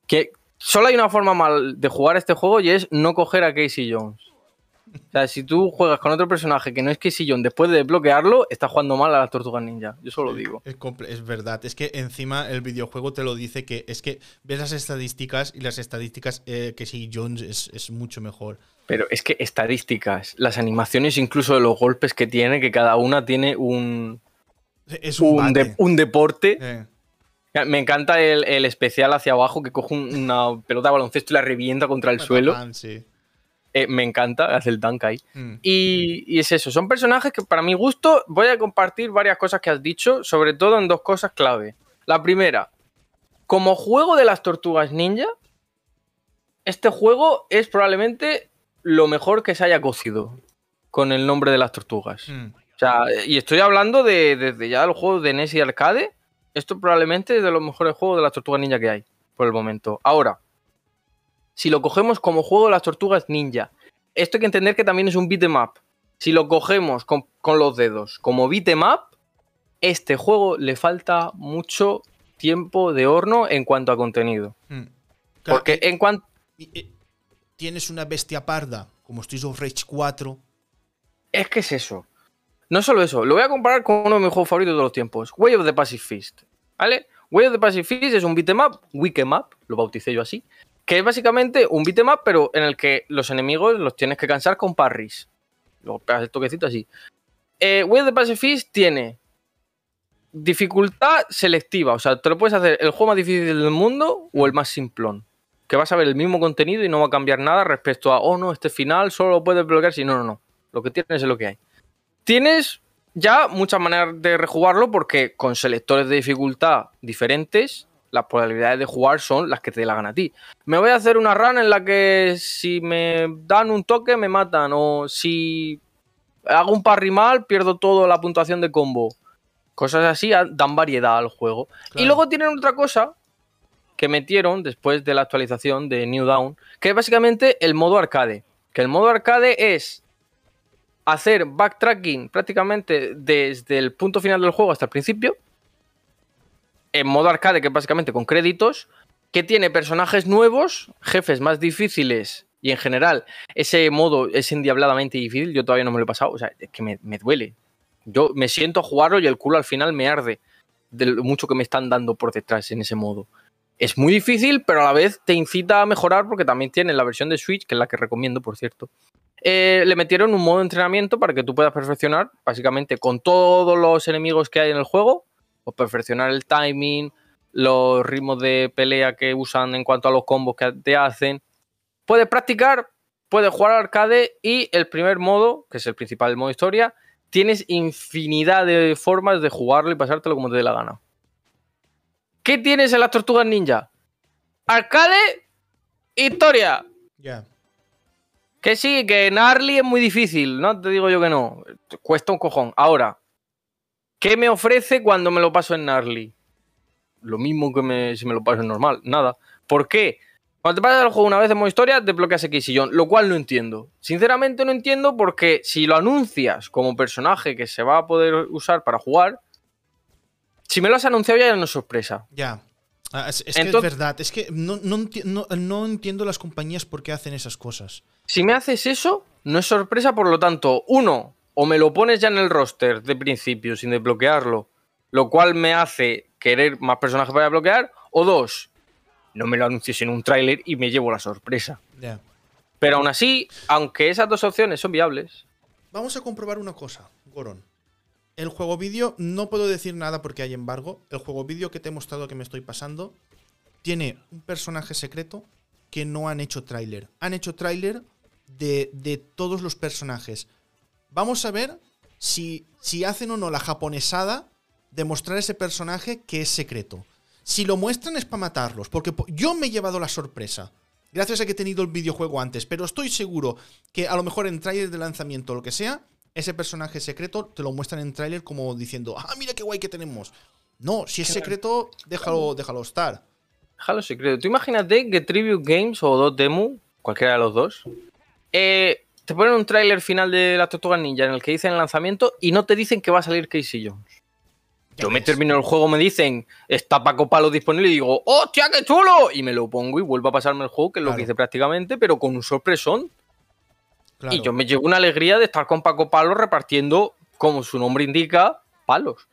Que solo hay una forma mal de jugar este juego y es no coger a Casey Jones. O sea, si tú juegas con otro personaje que no es Casey Jones, después de desbloquearlo, estás jugando mal a las tortugas ninja. Yo solo lo digo. Es, es, verdad. Es que encima el videojuego te lo dice que es que ves las estadísticas y las estadísticas eh, Casey Jones es, es mucho mejor. Pero es que estadísticas, las animaciones incluso de los golpes que tiene, que cada una tiene un... Es un, deporte. Me encanta el, especial hacia abajo que coge una pelota de baloncesto y la revienta contra el suelo. Eh, me encanta, hace el dunk ahí. Mm. Y, y, es eso, son personajes que para mi gusto voy a compartir varias cosas que has dicho, sobre todo en dos cosas clave. La primera, como juego de las tortugas ninja, este juego es probablemente lo mejor que se haya cocido con el nombre de las tortugas. Hmm. O sea, y estoy hablando de, desde ya los juegos de NES y arcade. Esto probablemente es de los mejores juegos de las tortugas ninja que hay por el momento. Ahora, si lo cogemos como juego de las tortugas ninja, esto hay que entender que también es un beat'em up. Si lo cogemos con, los dedos como beat'em up, este juego le falta mucho tiempo de horno en cuanto a contenido. Hmm. Porque en cuanto tienes una bestia parda como Streets of Rage 4. Es que es eso. No solo eso, lo voy a comparar con uno de mis juegos favoritos de los tiempos, Way of the Pacific Fist. ¿Vale? Way of the Pacific es un beatmap, Wikemap, lo bauticé yo así, que es básicamente un beatmap, pero en el que los enemigos los tienes que cansar con parries. Luego pegas el toquecito así. Eh, Way of the Pacific tiene dificultad selectiva, o sea, te lo puedes hacer el juego más difícil del mundo o el más simplón. Que vas a ver el mismo contenido y no va a cambiar nada respecto a, oh no, este final solo lo puedes bloquear si no, no, no. Lo que tienes es lo que hay. Tienes ya muchas maneras de rejugarlo porque con selectores de dificultad diferentes, las probabilidades de jugar son las que te la a ti. Me voy a hacer una run en la que si me dan un toque me matan o si hago un parry mal pierdo toda la puntuación de combo. Cosas así dan variedad al juego. Y luego tienen otra cosa que metieron después de la actualización de New Dawn, que es básicamente el modo arcade. Que el modo arcade es hacer backtracking prácticamente desde el punto final del juego hasta el principio. En modo arcade, que es básicamente con créditos. Que tiene personajes nuevos, jefes más difíciles y en general ese modo es endiabladamente difícil. Yo todavía no me lo he pasado. O sea, es que me, duele. Yo me siento a jugarlo y el culo al final me arde de lo mucho que me están dando por detrás en ese modo. Es muy difícil, pero a la vez te incita a mejorar porque también tiene la versión de Switch, que es la que recomiendo, por cierto. Eh, le metieron un modo de entrenamiento para que tú puedas perfeccionar, básicamente con todos los enemigos que hay en el juego, o perfeccionar el timing, los ritmos de pelea que usan en cuanto a los combos que te hacen. Puedes practicar, puedes jugar al arcade y el primer modo, que es el principal, el modo historia, tienes infinidad de formas de jugarlo y pasártelo como te dé la gana. ¿Qué tienes en las tortugas ninja? Arcade, historia. Ya. Que sí, que Gnarly es muy difícil, no te digo yo que no. Cuesta un cojón. Ahora, ¿qué me ofrece cuando me lo paso en Gnarly? Lo mismo que si me lo paso en normal, nada. ¿Por qué? Cuando te pasas el juego una vez en modo historia, desbloqueas X sillón, lo cual no entiendo. Sinceramente no entiendo porque si lo anuncias como personaje que se va a poder usar para jugar, si me lo has anunciado ya no es sorpresa. Ya. Ah, es, que es verdad, es que no, no, entiendo las compañías por qué hacen esas cosas. Si me haces eso, no es sorpresa, por lo tanto, uno, o me lo pones ya en el roster de principio sin desbloquearlo, lo cual me hace querer más personajes para bloquear, o dos, no me lo anuncies en un tráiler y me llevo la sorpresa. Pero aún así, aunque esas dos opciones son viables. Vamos a comprobar una cosa, Goron. El juego vídeo, no puedo decir nada porque hay embargo. El juego vídeo que te he mostrado que me estoy pasando tiene un personaje secreto que no han hecho tráiler. Han hecho tráiler de, de, todos los personajes. Vamos a ver si, si hacen o no la japonesada de mostrar ese personaje que es secreto. Si lo muestran es para matarlos, porque yo me he llevado la sorpresa. Gracias a que he tenido el videojuego antes, pero estoy seguro que a lo mejor en tráiler de lanzamiento o lo que sea, ese personaje secreto te lo muestran en tráiler como diciendo, ah, mira qué guay que tenemos. No, si es secreto, déjalo, déjalo estar. Déjalo secreto. Tú imagínate que Tribute Games o dos Demo, cualquiera de los dos, eh, te ponen un tráiler final de la Tortuga Ninja en el que dicen el lanzamiento y no te dicen que va a salir Casey Jones. Yo me termino el juego, me dicen, está Paco Palo disponible y digo, ¡hostia, qué chulo! Y me lo pongo y vuelvo a pasarme el juego, que es lo que hice prácticamente, pero con un sorpresón. Y yo me llevo una alegría de estar con Paco Palo repartiendo, como su nombre indica, palos.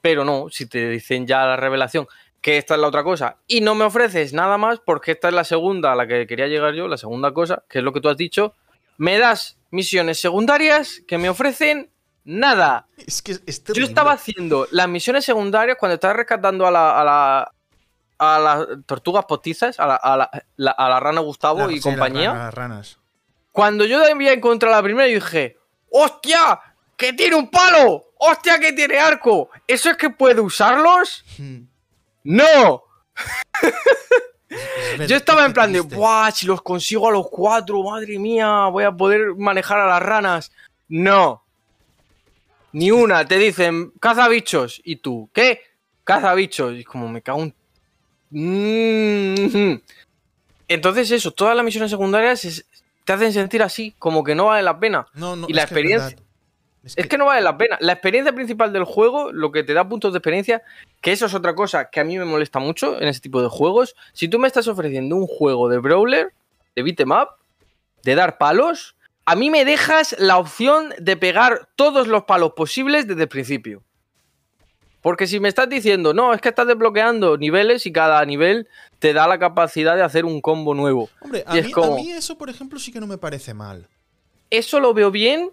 Pero no, si te dicen ya la revelación que esta es la otra cosa y no me ofreces nada más porque esta es la segunda a la que quería llegar yo, la segunda cosa, que es lo que tú has dicho, me das misiones secundarias que me ofrecen nada. Es que yo estaba haciendo las misiones secundarias cuando estaba rescatando a la, a la a las tortugas postizas, a la, a la, a la rana Gustavo y compañía. las ranas. Cuando yo había encontrado la primera, dije, ¡hostia! ¡Que tiene un palo! ¡Hostia, que tiene arco! ¿Eso es que puede usarlos? Hmm. ¡No! yo estaba en plan de, ¡buah! Si los consigo a los cuatro, madre mía, voy a poder manejar a las ranas. No. Ni una. Te dicen, caza bichos. ¿Y tú? ¿Qué? Caza bichos. Y como me cago un... Mm-hmm. Entonces eso, todas las misiones secundarias es, te hacen sentir así, como que no vale la pena. No, no, y la experiencia. Es que... no vale la pena. La experiencia principal del juego, lo que te da puntos de experiencia, que eso es otra cosa que a mí me molesta mucho en ese tipo de juegos. Si tú me estás ofreciendo un juego de brawler, de beat'em up, de dar palos, a mí me dejas la opción de pegar todos los palos posibles desde el principio. Porque si me estás diciendo, no, es que estás desbloqueando niveles y cada nivel te da la capacidad de hacer un combo nuevo. Hombre, a, mí, eso, por ejemplo, sí que no me parece mal. Eso lo veo bien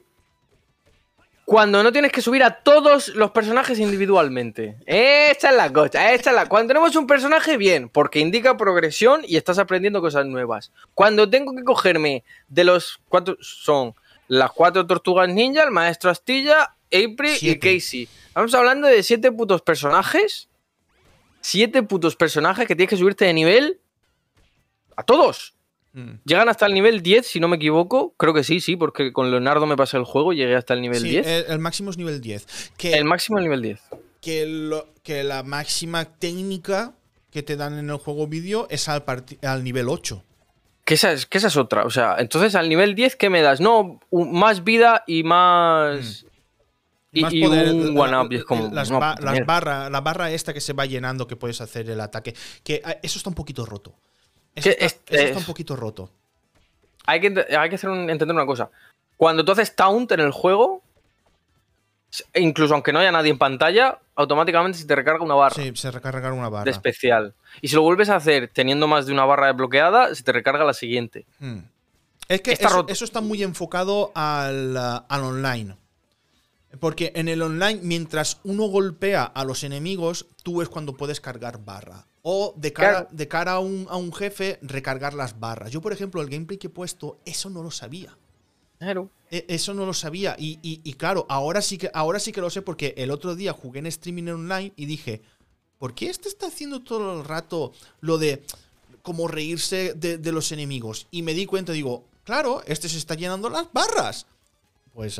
cuando no tienes que subir a todos los personajes individualmente. Esta es la cosa, esta es la... Cuando tenemos un personaje, bien, porque indica progresión y estás aprendiendo cosas nuevas. Cuando tengo que cogerme de los cuatro... Son las cuatro tortugas ninja, el maestro Astilla, April y Casey. Estamos hablando de siete putos personajes. Siete putos personajes que tienes que subirte de nivel. A todos. Mm. Llegan hasta el nivel 10, si no me equivoco. Creo que sí, sí, porque con Leonardo me pasé el juego y llegué hasta el nivel 10. El, el, máximo es nivel 10. el máximo es nivel 10. Que, que la máxima técnica que te dan en el juego vídeo es al, al nivel 8. Que esa, es, que esa es otra. O sea, entonces al nivel 10, ¿qué me das? No, más vida y más. Mm. Y, un one-up es como. Las, barra, la barra esta que se va llenando que puedes hacer el ataque. Que ah, eso está un poquito roto. Eso, está, un poquito roto. Hay que, hay que hacer entender una cosa. Cuando tú haces taunt en el juego, incluso aunque no haya nadie en pantalla, automáticamente se te recarga una barra. Sí, se recarga una barra. De especial. Y si lo vuelves a hacer teniendo más de una barra desbloqueada, se te recarga la siguiente. Hmm. Es que eso, eso, está muy enfocado al, al online. Porque en el online, mientras uno golpea a los enemigos, tú es cuando puedes cargar barra. O de cara, de cara a, un, a, un, jefe, recargar las barras. Yo, por ejemplo, el gameplay que he puesto, eso no lo sabía. Claro. E, eso no lo sabía. Y, y, claro, ahora sí, que, ahora sí que lo sé porque el otro día jugué en streaming online y dije, ¿por qué este está haciendo todo el rato lo de como reírse de, de los enemigos? Y me di cuenta, digo, claro, este se está llenando las barras. Pues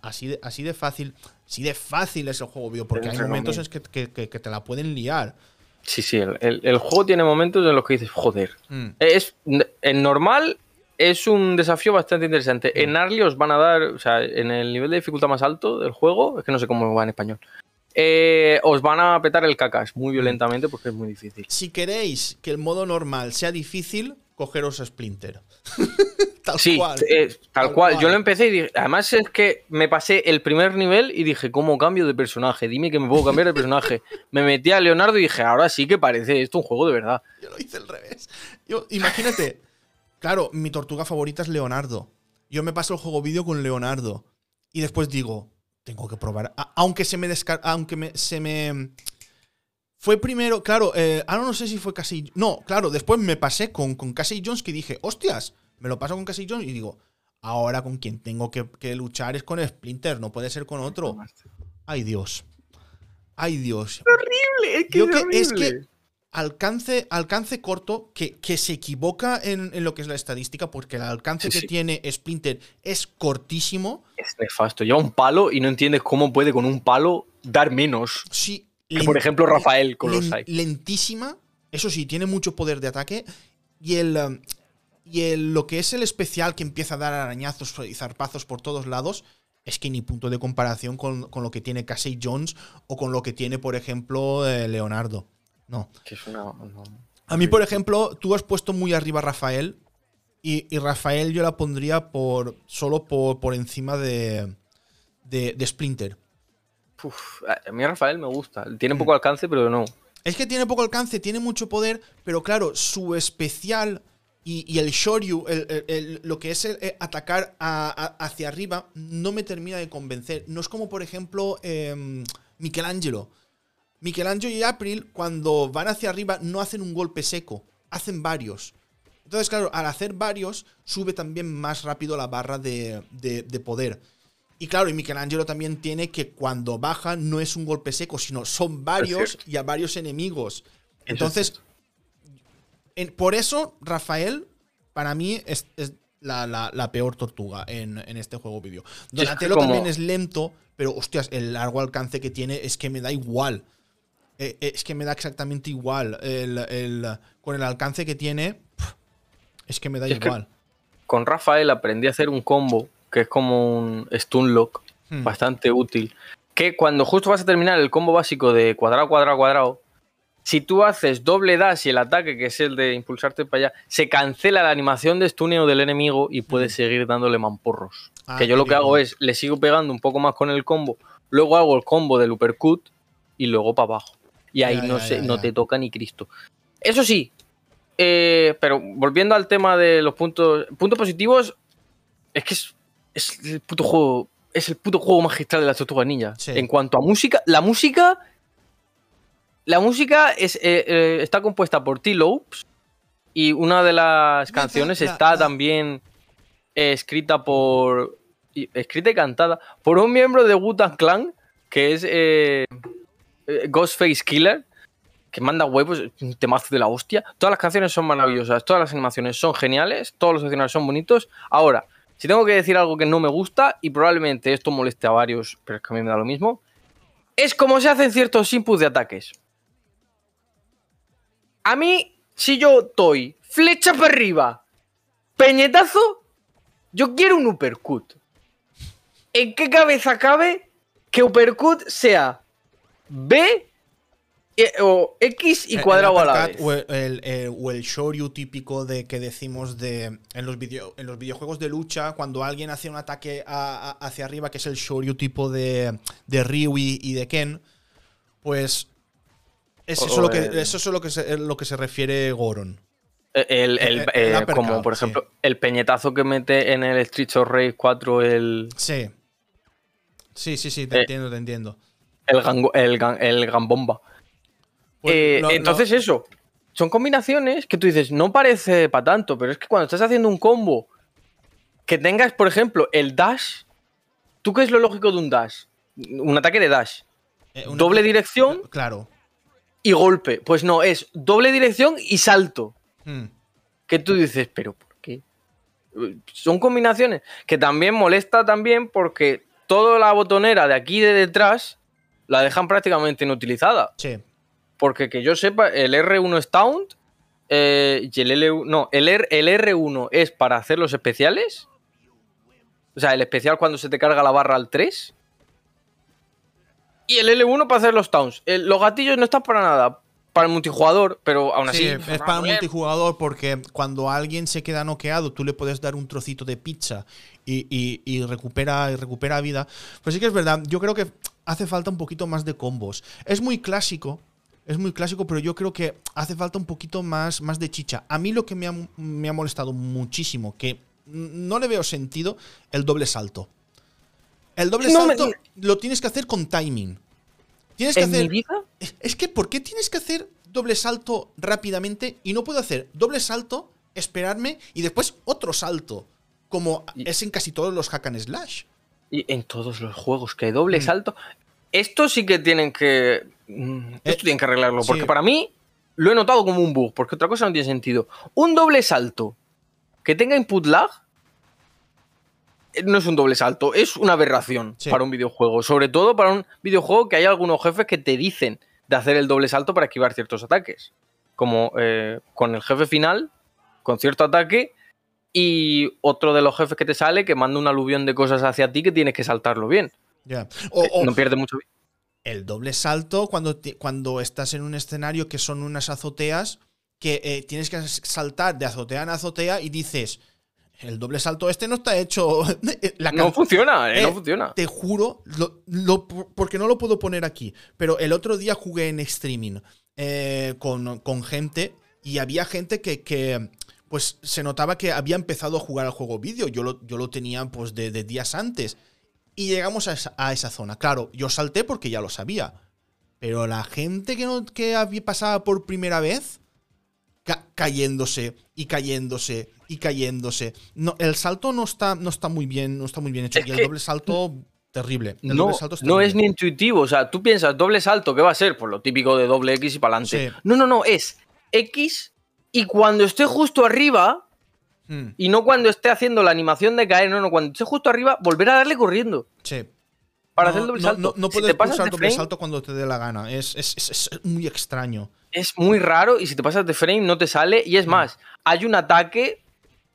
así, de, así de fácil, así de fácil es el juego porque hay momentos en que, que, te la pueden liar. Sí, sí, el, juego tiene momentos en los que dices, joder. Mm. Es, en normal es un desafío bastante interesante. Mm. En Arly os van a dar, o sea, en el nivel de dificultad más alto del juego, es que no sé cómo va en español, eh, os van a petar el cacas muy mm. violentamente porque es muy difícil. Si queréis que el modo normal sea difícil, cogeros a Splinter. tal sí, cual. tal, cual. Yo lo empecé y dije, además es que me pasé el primer nivel y dije, ¿cómo cambio de personaje? Dime que me puedo cambiar de personaje. me metí a Leonardo y dije, ahora sí que parece esto un juego de verdad. Yo lo hice al revés. Yo, imagínate, claro, mi tortuga favorita es Leonardo. Yo me paso el juego vídeo con Leonardo. Y después digo, tengo que probar. aunque se me. Aunque me, se me fue primero, claro, eh, ahora no sé si fue Casey. No, claro, después me pasé con, con Casey Jones que dije, hostias, me lo paso con Casey Jones y digo, ahora con quien tengo que, luchar es con Splinter, no puede ser con otro. Ay Dios. Ay Dios. Es horrible, es que, es, que alcance, alcance corto, que, que se equivoca en, lo que es la estadística, porque el alcance que tiene Splinter es cortísimo. Es nefasto. Lleva un palo y no entiendes cómo puede con un palo dar menos. Sí, por ejemplo, Rafael con los Lentísima. Eso sí, tiene mucho poder de ataque. Y el. Um, y el, lo que es el especial que empieza a dar arañazos y zarpazos por todos lados, es que ni punto de comparación con, lo que tiene Casey Jones o con lo que tiene, por ejemplo, eh, Leonardo. No. A mí, por ejemplo, tú has puesto muy arriba a Rafael. Y, Rafael yo la pondría por. solo por, por encima de, de, de Splinter a mí Rafael me gusta. Tiene poco alcance, pero no. Es que tiene poco alcance, tiene mucho poder, pero claro, su especial y, el Shoryu, lo que es atacar hacia arriba, no me termina de convencer. No es como, por ejemplo, eh, Michelangelo. Michelangelo y April, cuando van hacia arriba, no hacen un golpe seco, hacen varios. Entonces, claro, al hacer varios, sube también más rápido la barra de poder. Y claro, y Michelangelo también tiene que cuando baja no es un golpe seco, sino son varios y a varios enemigos. Entonces, por eso Rafael, para mí, es, la, peor tortuga en, este juego vídeo. Donatello también es lento, pero hostias, el largo alcance que tiene es que me da igual. Eh, eh, es que me da exactamente igual. con el alcance que tiene, es que me da igual. Con Rafael aprendí a hacer un combo que es como un stun lock hmm. bastante útil. Que cuando justo vas a terminar el combo básico de cuadrado, cuadrado, cuadrado, si tú haces doble dash y el ataque, que es el de impulsarte para allá, se cancela la animación de stuneo del enemigo y puedes hmm. seguir dándole mamporros. Ah, que yo lo que hago es, le sigo pegando un poco más con el combo, luego hago el combo del uppercut y luego para abajo. Y ahí no, no te toca ni Cristo. Eso sí, eh, pero volviendo al tema de los puntos, puntos positivos, es que es, el puto juego, es el puto juego magistral de la Tortuga Ninja. En cuanto a música, la música, la música es, eh, eh, está compuesta por T-Lopes y una de las canciones está también escrita por, escrita y cantada por un miembro de Wu-Tang Clan que es Ghostface Killer que manda huevos, un temazo de la hostia. Todas las canciones son maravillosas, todas las animaciones son geniales, todos los escenarios son bonitos. Ahora, si tengo que decir algo que no me gusta, y probablemente esto moleste a varios, pero es que a mí me da lo mismo, es como se hacen ciertos inputs de ataques. A mí, si yo estoy flecha para arriba, peñetazo, yo quiero un uppercut. ¿En qué cabeza cabe que uppercut sea B o X y cuadrado a la vez. O el, el, shoryu típico de que decimos de en los, en los videojuegos de lucha, cuando alguien hace un ataque hacia arriba, que es el shoryu tipo de, de Ryu y, de Ken, pues es eso, lo que, eso es lo que, se, lo que se refiere Goron. El, eh, como por ejemplo, el peñetazo que mete en el Street of Rage 4 el. Sí. Sí, sí, sí, te eh, entiendo, te entiendo. El, el, el gambomba. Pues eh, entonces eso, son combinaciones que tú dices, no parece para tanto, pero es que cuando estás haciendo un combo, que tengas, por ejemplo, el dash, ¿tú qué es lo lógico de un dash? Un ataque de dash. Eh, doble dirección. Claro. Y golpe. Pues no, es doble dirección y salto. Hmm. Que tú dices, pero ¿por qué? Son combinaciones que también molesta también porque toda la botonera de aquí de detrás la dejan prácticamente inutilizada. Sí. Porque que yo sepa, el R1 es Taunt eh, y el L1. No, el, R, el R1 es para hacer los especiales. O sea, el especial cuando se te carga la barra al 3. Y el L1 para hacer los Taunts. los gatillos no están para nada. Para el multijugador, pero aún así. Sí, es para el multijugador porque cuando alguien se queda noqueado, tú le puedes dar un trocito de pizza y, recupera, y recupera vida. Pero sí que es verdad, yo creo que hace falta un poquito más de combos. Es muy clásico es muy clásico, pero yo creo que hace falta un poquito más, más de chicha. A mí lo que me ha, molestado muchísimo, que no le veo sentido, el doble salto. El doble salto lo tienes que hacer con timing. Tienes que hacer. Es que, ¿por qué tienes que hacer doble salto rápidamente y no puedo hacer doble salto, esperarme y después otro salto? Como es en casi todos los hack and slash. Y en todos los juegos que hay doble mm. salto. Esto sí que tienen que esto eh, tienen que arreglarlo, porque para mí lo he notado como un bug, porque otra cosa no tiene sentido. Un doble salto que tenga input lag eh, no es un doble salto, es una aberración para un videojuego. Sobre todo para un videojuego que hay algunos jefes que te dicen de hacer el doble salto para esquivar ciertos ataques. Como eh, con el jefe final, con cierto ataque, y otro de los jefes que te sale que manda un aluvión de cosas hacia ti que tienes que saltarlo bien. no pierde mucho el doble salto cuando, cuando estás en un escenario que son unas azoteas que eh, tienes que saltar de azotea en azotea y dices, el doble salto este no está hecho. no funciona, eh, no funciona. Te juro, porque no lo puedo poner aquí, pero el otro día jugué en streaming eh, con, gente y había gente que, pues se notaba que había empezado a jugar al juego vídeo. Yo lo, yo lo tenía pues de días antes y llegamos a esa, zona. Claro, yo salté porque ya lo sabía. Pero la gente que, no, que había pasado por primera vez, cayéndose y cayéndose y cayéndose. No, el salto no está, no está muy bien, no está muy bien hecho. y el doble salto, terrible. no, no es ni intuitivo. O sea, tú piensas, doble salto, ¿qué va a ser? Pues lo típico de doble X y para adelante. No, no, no, es X y cuando esté justo arriba, Hmm. Y no cuando esté haciendo la animación de caer, no, no, cuando esté justo arriba, volver a darle corriendo. Sí. Para hacer el doble salto. No, puedes pulsar doble salto cuando te dé la gana. Es, muy extraño. Es muy raro y si te pasas de frame no te sale. Y es hmm. más, hay un ataque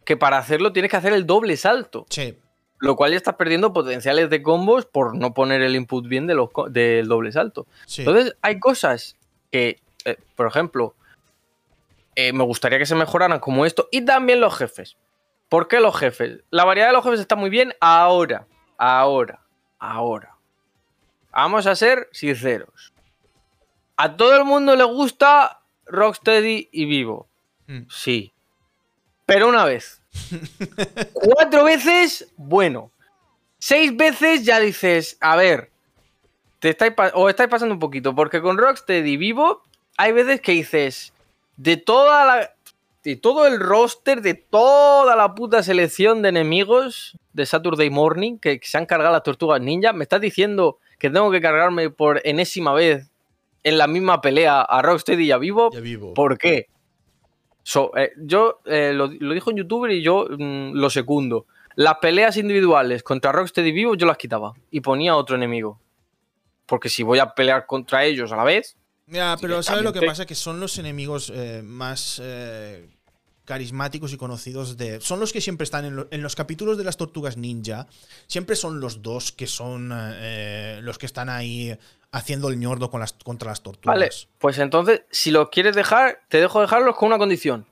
que para hacerlo tienes que hacer el doble salto. Sí. Lo cual ya estás perdiendo potenciales de combos por no poner el input bien de del doble salto. Entonces, hay cosas que, eh, por ejemplo, eh, me gustaría que se mejoraran como esto. Y también los jefes. ¿Por qué los jefes? La variedad de los jefes está muy bien ahora. Ahora. Ahora. Vamos a ser sinceros. A todo el mundo le gusta Rocksteady y Vivo. Hmm. Sí. Pero una vez. Cuatro veces, bueno. Seis veces ya dices, a ver, te estáis o estáis pasando un poquito, porque con Rocksteady Vivo hay veces que dices, de toda la de todo el roster, de toda la puta selección de enemigos de Saturday Morning que, se han cargado las tortugas ninja, me estás diciendo que tengo que cargarme por enésima vez en la misma pelea a Rocksteady y a Vivo. ¿Por qué? Eh, yo eh, lo, dijo en youtuber y yo mm, lo secundo. Las peleas individuales contra Rocksteady y Vivo yo las quitaba y ponía otro enemigo. Porque si voy a pelear contra ellos a la vez. Ya, pero ¿sabes lo que pasa? Que son los enemigos eh, más carismáticos y conocidos de... Son los que siempre están en, los capítulos de las tortugas ninja. Siempre son los dos que son eh, los que están ahí haciendo el ñordo con las, contra las tortugas. Vale, pues entonces, si los quieres dejar, te dejo dejarlos con una condición.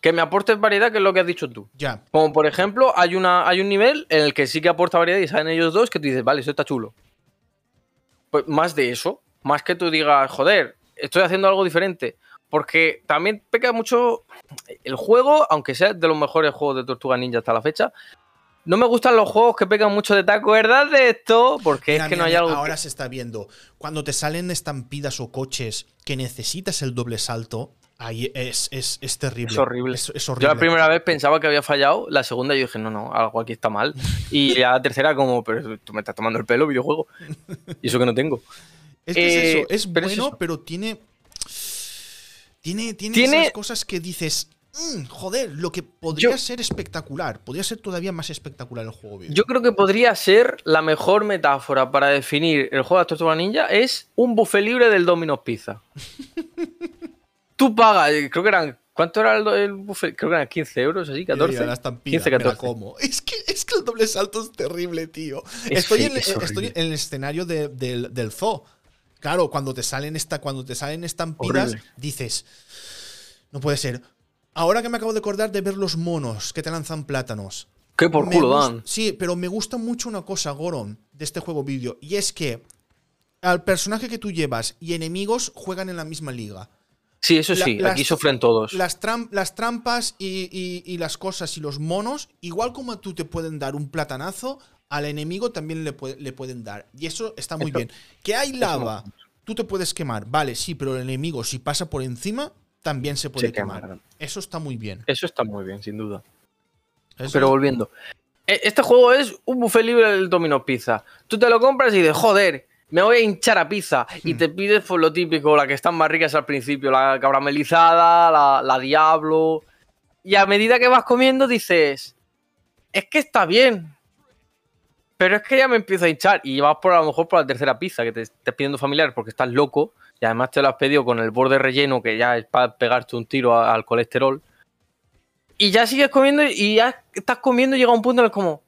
Que me aportes variedad, que es lo que has dicho tú. Ya. Como por ejemplo, hay, una, hay un nivel en el que sí que aporta variedad y salen ellos dos que tú dices, vale, eso está chulo. Pues más de eso. Más que tú digas, joder, estoy haciendo algo diferente. Porque también peca mucho el juego, aunque sea de los mejores juegos de Tortuga Ninja hasta la fecha. No me gustan los juegos que pecan mucho de taco, ¿verdad? De esto, porque es que no hay algo. Ahora se está viendo. Cuando te salen estampidas o coches que necesitas el doble salto, ahí es, terrible. Es horrible. Yo la primera vez pensaba que había fallado, la segunda yo dije, no, no, algo aquí está mal. Y la tercera, como, pero tú me estás tomando el pelo, videojuego. Y eso que no tengo. Es que es eso, es bueno, pero tiene tiene, tiene, esas cosas que dices, mm, joder, lo que podría ser espectacular. Podría ser todavía más espectacular el juego. Yo creo que podría ser la mejor metáfora para definir el juego de Tortuga Ninja es un buffet libre del Domino's Pizza. Tú pagas, eh, creo que eran ¿Cuánto era el, buffet? Creo que eran 15 euros, así, 14. 15, 14. Es que, es que el doble salto es terrible, tío. estoy, en, el escenario del zoo. Claro, cuando te salen esta, cuando te salen estampidas, dices, no puede ser. Ahora que me acabo de acordar de ver los monos que te lanzan plátanos. ¿Qué por culo dan? Sí, pero me gusta mucho una cosa, Goron, de este juego vídeo, y es que al personaje que tú llevas y enemigos juegan en la misma liga. Sí, eso sí, aquí sufren todos. Las, las trampas y, y, las cosas y los monos, igual como tú te pueden dar un platanazo, al enemigo también le, le pueden dar. Y eso está muy bien. Que hay lava, tú te puedes quemar, vale, sí, pero el enemigo si pasa por encima, también se puede quemar. Eso está muy bien. Eso está muy bien, sin duda. Pero volviendo. E, este juego es un buffet libre del Domino Pizza. Tú te lo compras y dices, joder, me voy a hinchar a pizza. Y te pides por lo típico, la que están más ricas al principio, la caramelizada, la, la diablo. Y a medida que vas comiendo dices, es que está bien, pero es que ya me empiezo a hinchar y vas por a lo mejor por la tercera pizza que te estés pidiendo familiar porque estás loco y además te lo has pedido con el borde relleno que ya es para pegarte un tiro al colesterol. Y ya sigues comiendo y ya estás comiendo y llega un punto en el como...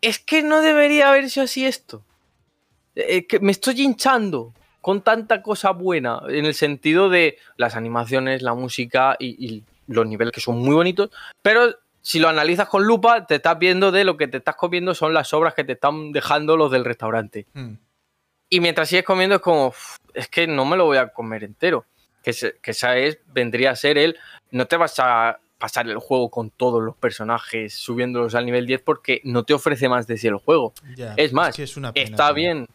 Es que no debería haber sido así esto. Es que me estoy hinchando con tanta cosa buena en el sentido de las animaciones, la música y los niveles que son muy bonitos, pero si lo analizas con lupa, te estás viendo de lo que te estás comiendo son las sobras que te están dejando los del restaurante. Hmm. Y mientras sigues comiendo es como, es que no me lo voy a comer entero. Que, esa es, vendría a ser el, no te vas a pasar el juego con todos los personajes subiéndolos al nivel 10 porque no te ofrece más de sí el juego. es más, está bien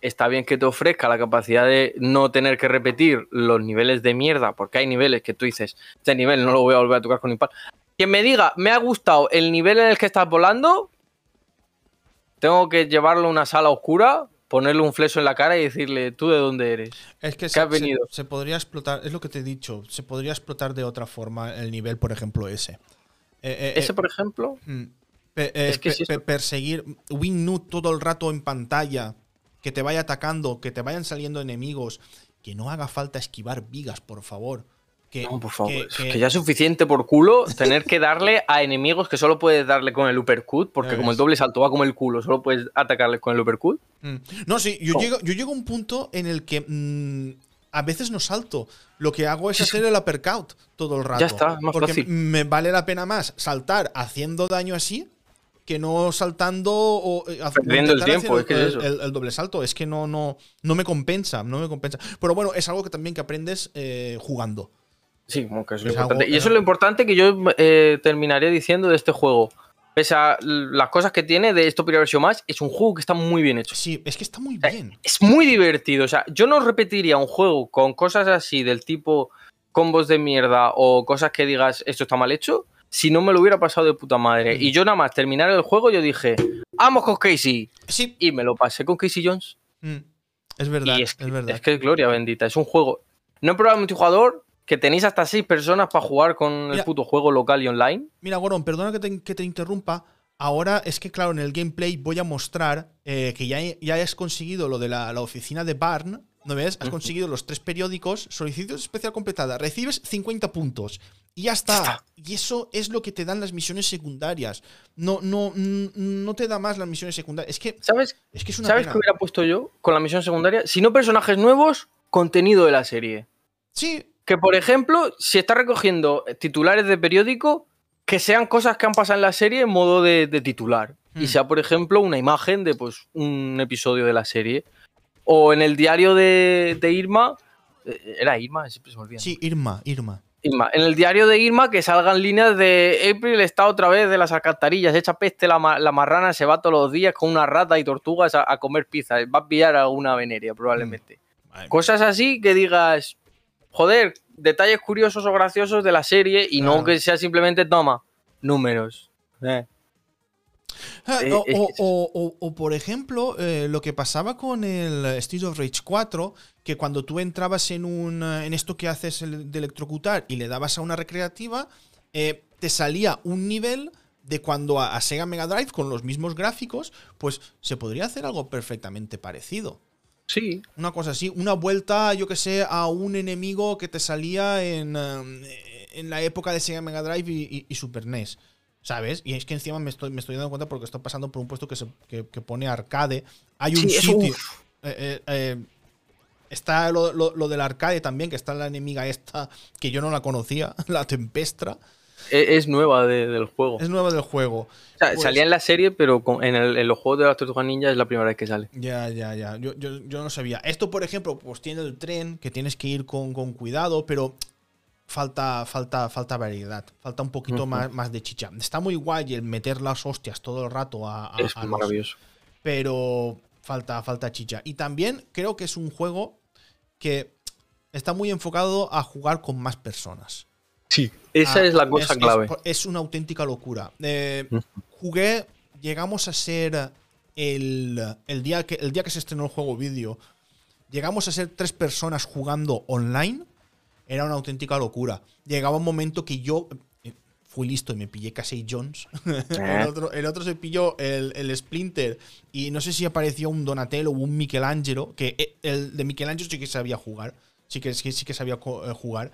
está bien que te ofrezca la capacidad de no tener que repetir los niveles de mierda, porque hay niveles que tú dices, este nivel no lo voy a volver a tocar con impal. Quien me diga, me ha gustado el nivel en el que estás volando, tengo que llevarlo a una sala oscura, ponerle un fleso en la cara y decirle, ¿tú de dónde eres? Es que se, has venido? Se, podría explotar, es lo que te he dicho, se podría explotar de otra forma el nivel, por ejemplo, ese. Eh, eh, ¿Ese, eh, por ejemplo? Mm, es que perseguir Wingnut todo el rato en pantalla, que te vaya atacando, que te vayan saliendo enemigos, que no haga falta esquivar vigas, por favor. Que, no, por favor. Que, ya es suficiente por culo tener que darle a enemigos que solo puedes darle con el uppercut, porque como el doble salto va como el culo, solo puedes atacarles con el uppercut. Mm. No, sí, yo, llego, yo llego a un punto en el que mm, a veces no salto. Lo que hago es hacer el uppercut todo el rato. Ya está, más porque me vale la pena más saltar haciendo daño así que no saltando o eh, perdiendo el tiempo, es que el, doble salto. Es que no, no, no me compensa, no me compensa. Pero bueno, es algo que también que aprendes eh, jugando. Sí, que es lo importante. y eso es lo importante que yo eh, terminaría diciendo de este juego. Pese a las cosas que tiene de esto versión más, es un juego que está muy bien hecho. Sí, es que está muy bien. Es muy divertido. O sea, yo no repetiría un juego con cosas así del tipo combos de mierda o cosas que digas esto está mal hecho si no me lo hubiera pasado de puta madre. Y yo nada más terminar el juego, yo dije, vamos con Casey. Sí. Y me lo pasé con Casey Jones. Mm. Es verdad, es, verdad. Es que es gloria bendita. Es un juego. No he probado multijugador, que tenéis hasta seis personas para jugar con el puto juego local y online. Mira, Goron, perdona que te, interrumpa. Ahora es que, claro, en el gameplay voy a mostrar eh, que ya, ya has conseguido lo de la, la oficina de Barn ¿No ves? Has conseguido los tres periódicos, solicitud especial completada, recibes 50 puntos. Y ya está. Y eso es lo que te dan las misiones secundarias. No, no, no te da más las misiones secundarias. Es que. ¿Sabes? Es que es una ¿Sabes qué hubiera puesto yo con la misión secundaria? Si no personajes nuevos, contenido de la serie. Sí. Que por ejemplo, si estás recogiendo titulares de periódico, que sean cosas que han pasado en la serie en modo de, titular. Y hmm. sea, por ejemplo, una imagen de pues un episodio de la serie. O en el diario de, Irma. Eh, ¿Era Irma? Siempre se me olvida. Sí, Irma, Irma. Irma. En el diario de Irma que salgan líneas de April está otra vez de las alcantarillas, echa peste la, marrana, se va todos los días con una rata y tortugas a, comer pizza. Va a pillar alguna veneria probablemente. Mm, Cosas así que digas, joder, detalles curiosos o graciosos de la serie y no que sea simplemente toma, números. Eh. Ah, eh, o, por ejemplo, eh, lo que pasaba con el Street of Rage 4, que cuando tú entrabas en un en esto que haces de electrocutar y le dabas a una recreativa, te salía un nivel de cuando a, Sega Mega Drive con los mismos gráficos, pues se podría hacer algo perfectamente parecido. Sí. Una cosa así, una vuelta, yo que sé, a un enemigo que te salía en, en la época de Sega Mega Drive y Super NES. ¿Sabes? Y es que encima me estoy, me estoy dando cuenta porque estoy pasando por un puesto que, se, que, pone arcade. Hay un sitio. Eh, eh, eh, está lo, lo, del arcade también, que está la enemiga esta, que yo no la conocía, la Tempestra. Es, nueva del juego. Es nueva del juego. Pues salía en la serie, pero en, el, los juegos de las Tortugas Ninja es la primera vez que sale. Ya, ya, ya. Yo, yo, yo, no sabía. Esto, por ejemplo, pues tiene el tren, que tienes que ir con, con cuidado, pero falta, falta, falta variedad, falta un poquito más, más, de chicha. Está muy guay el meter las hostias todo el rato a, es maravilloso. pero falta, falta chicha. Y también creo que es un juego que está muy enfocado a jugar con más personas. Sí, esa ah, es la cosa clave. Es, una auténtica locura. Eh, jugué, llegamos a ser el, el, día que, el día que se estrenó el juego vídeo, llegamos a ser tres personas jugando online era una auténtica locura. Llegaba un momento que yo eh, fui listo y me pillé Casey Jones. el, otro, se pilló el, Splinter y no sé si apareció un Donatello o un Michelangelo, que eh, el de Michelangelo sí que sabía jugar, sí que, sí, que sabía eh, jugar.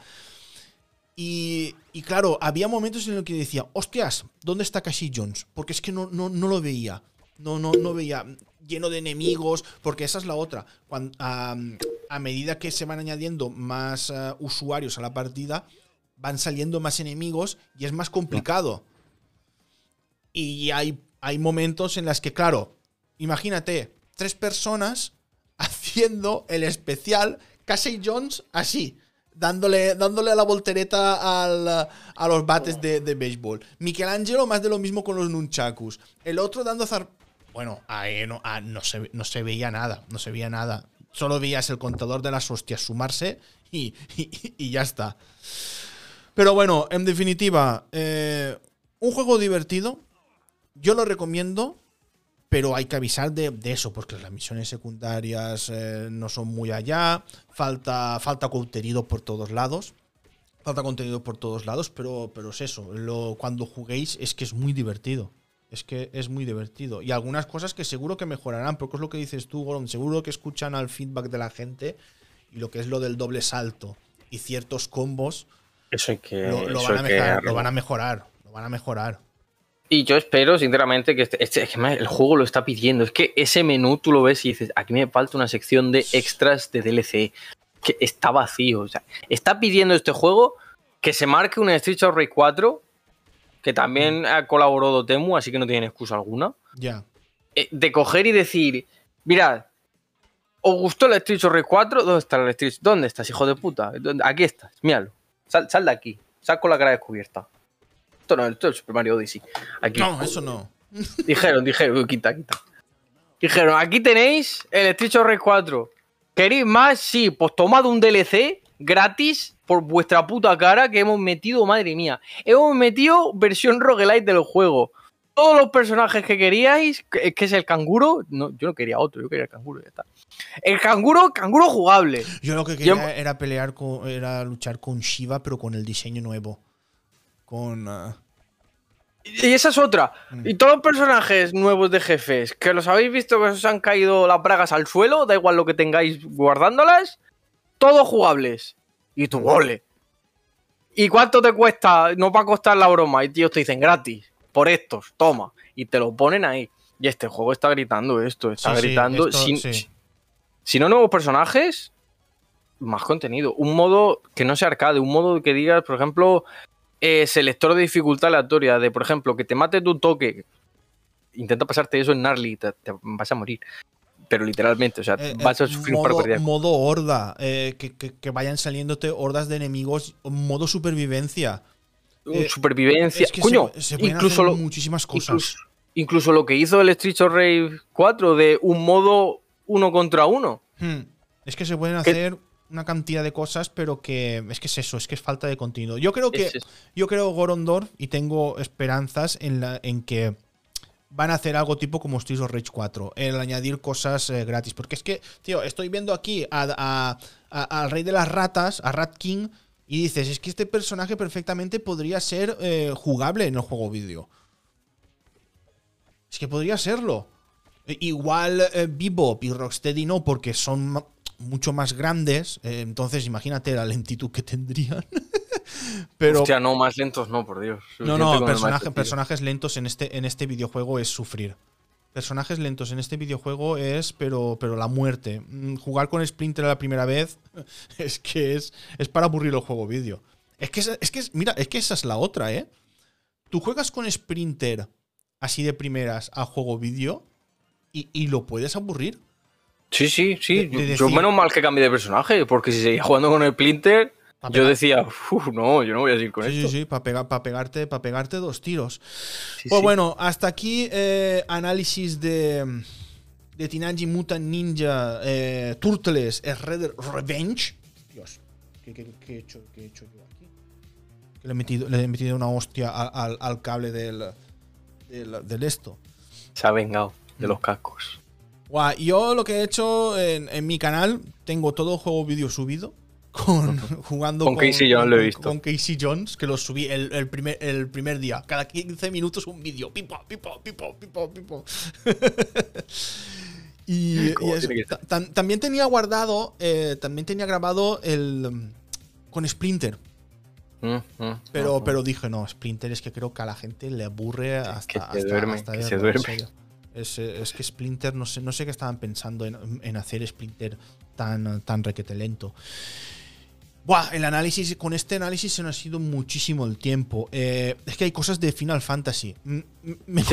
Y, claro, había momentos en los que decía, hostias, ¿dónde está Casey Jones? Porque es que no, no, no lo veía. No, no, no veía lleno de enemigos, porque esa es la otra. Cuando, a medida que se van añadiendo más eh, usuarios a la partida, van saliendo más enemigos y es más complicado. Y hay, hay momentos en las que, claro, imagínate, tres personas haciendo el especial Casey Jones así. Dándole, dándole a la voltereta a los bates de, de béisbol. Michelangelo más de lo mismo con los nunchakus. El otro dando zar... Bueno, ahí no, no, se, no se veía nada, no se veía nada solo veías el contador de las hostias sumarse y, ya está. Pero bueno, en definitiva, eh, un juego divertido. Yo lo recomiendo, pero hay que avisar de, eso, porque las misiones secundarias eh, no son muy allá. Falta, falta contenido por todos lados. Falta contenido por todos lados, pero, pero es eso. Lo, cuando juguéis es que es muy divertido es que es muy divertido. Y algunas cosas que seguro que mejorarán, porque es lo que dices tú, Goron, seguro que escuchan al feedback de la gente y lo que es lo del doble salto y ciertos combos. Eso que. Lo, van, a mejorar, lo van a mejorar. Lo van a mejorar. Y yo espero, sinceramente, que este, este el juego lo está pidiendo. Es que ese menú tú lo ves y dices, aquí me falta una sección de extras de DLC. Que está vacío. O sea, está pidiendo este juego que se marque un Street of Rage 4 que también ha colaborado Temu, así que no tienen excusa alguna. Ya. Eh, de coger y decir, mirad, ¿os gustó el Street Rey 4? ¿Dónde está el Street? ¿Dónde estás, hijo de puta? Aquí estás, míralo. Sal, sal de aquí, sal con la cara descubierta. Esto no, esto es Super Mario Odyssey. Aquí. No, eso no. Dijeron, dijeron, quita, quita. Dijeron, aquí tenéis el Street Rey 4. ¿Queréis más? Sí, pues tomad un DLC gratis por vuestra puta cara que hemos metido, madre mía. Hemos metido versión roguelite del juego. Todos los personajes que queríais, que, es el canguro. No, yo no quería otro, yo quería el canguro, ya está. El canguro, canguro jugable. Yo lo que quería era pelear con, era luchar con Shiva, pero con el diseño nuevo. Con. Ah, y esa es otra. Mm. Y todos los personajes nuevos de jefes, que los habéis visto que os han caído las bragas al suelo, da igual lo que tengáis guardándolas, todos jugables. Y tu gole. ¿Y cuánto te cuesta? No va a costar la broma. Y tíos te dicen gratis. Por estos, toma. Y te lo ponen ahí. Y este juego está gritando esto. Está gritando. si no nuevos personajes, más contenido. Un modo que no sea arcade. Un modo que digas, por ejemplo, eh, selector de dificultad aleatoria. De, por ejemplo, que te mate tu toque. Intenta pasarte eso en Gnarly. te vas a morir pero literalmente, o sea, eh, vas a eh, sufrir modo, un Modo horda, eh, que, vayan saliéndote hordas de enemigos, modo supervivencia. supervivencia, coño, incluso muchísimas cosas. Incluso, lo que hizo el Street of Rage 4 de un modo uno contra uno. Hmm. Es que se pueden hacer una cantidad de cosas, pero que es que es eso, es que es falta de contenido. Yo creo que, yo creo Gorondorf y tengo esperanzas en, la, en que van a hacer algo tipo como Streets of Rage 4, el añadir cosas eh, gratis. Porque es que, tío, estoy viendo aquí al rey de las ratas, a Rat King, y dices, es que este personaje perfectamente podría ser eh, jugable en el juego vídeo. Es que podría serlo. Igual eh, Bebop y Rocksteady no, porque son mucho más grandes. entonces, imagínate la lentitud que tendrían. Pero, Hostia, no, más lentos no, por Dios. No, no, personajes lentos en este, en este videojuego es sufrir. Personajes lentos en este videojuego es, pero, pero la muerte. Mm, jugar con Splinter la primera vez es que es, es para aburrir el juego vídeo. Es que, es que, mira, es que esa es la otra, ¿eh? Tú juegas con Sprinter así de primeras a juego vídeo y, lo puedes aburrir. Sí, sí, sí. yo menos mal que cambie de personaje, porque si seguía jugando con Splinter, yo decía, no, yo no voy a seguir con esto. Sí, sí, para pegarte, pegarte dos tiros. pues bueno, hasta aquí eh, análisis de, de Teenage Mutant Ninja eh, Turtles Red Revenge. Dios, ¿qué, he hecho, ¿qué, he hecho, yo aquí? le, he metido, le he metido una hostia al, al cable del, del, esto. Se ha vengado de los cascos. Guau, yo lo que he hecho en, en mi canal, tengo todo el juego vídeo subido con, jugando con, Casey Jones, lo he visto. Con Casey Jones, que lo subí el, primer, el primer día. Cada 15 minutos un vídeo. Pipo, pipo, pipo, pipo, pipo. y, también tenía guardado, eh, también tenía grabado el con Splinter. Mm, mm, pero, mm, pero dije, no, Splinter es que creo que a la gente le aburre hasta. Que se duerme. que se duerme. Es, es, que Splinter, no sé, no sé qué estaban pensando en, en hacer Splinter tan, tan requete lento. Buah, el análisis, con este análisis se nos ha sido muchísimo el tiempo. Eh, es que hay cosas de Final Fantasy. Me,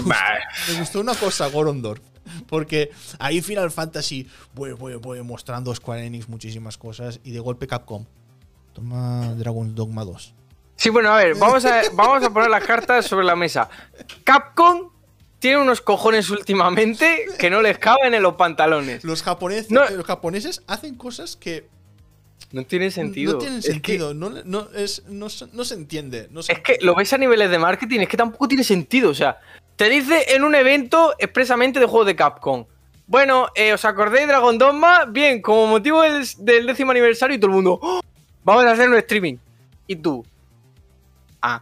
gustó, una cosa, Gorondorf. Porque ahí Final Fantasy voy, voy, voy mostrando Square Enix muchísimas cosas y de golpe Capcom. Toma Dragon's Dogma 2. Sí, bueno, a ver, vamos a, vamos a poner las cartas sobre la mesa. Capcom tiene unos cojones últimamente que no les caben en los pantalones. Los japoneses, los japoneses hacen cosas que no tiene sentido. No tiene sentido, no, no, es, no, se entiende. es que lo ves a niveles de marketing, es que tampoco tiene sentido. O sea, te dice en un evento expresamente de juego de Capcom. Bueno, eh, ¿os acordáis de Dragon Dogma? Bien, como motivo del, décimo aniversario y todo el mundo, ¡Oh! vamos a hacer un streaming. Y tú, ah,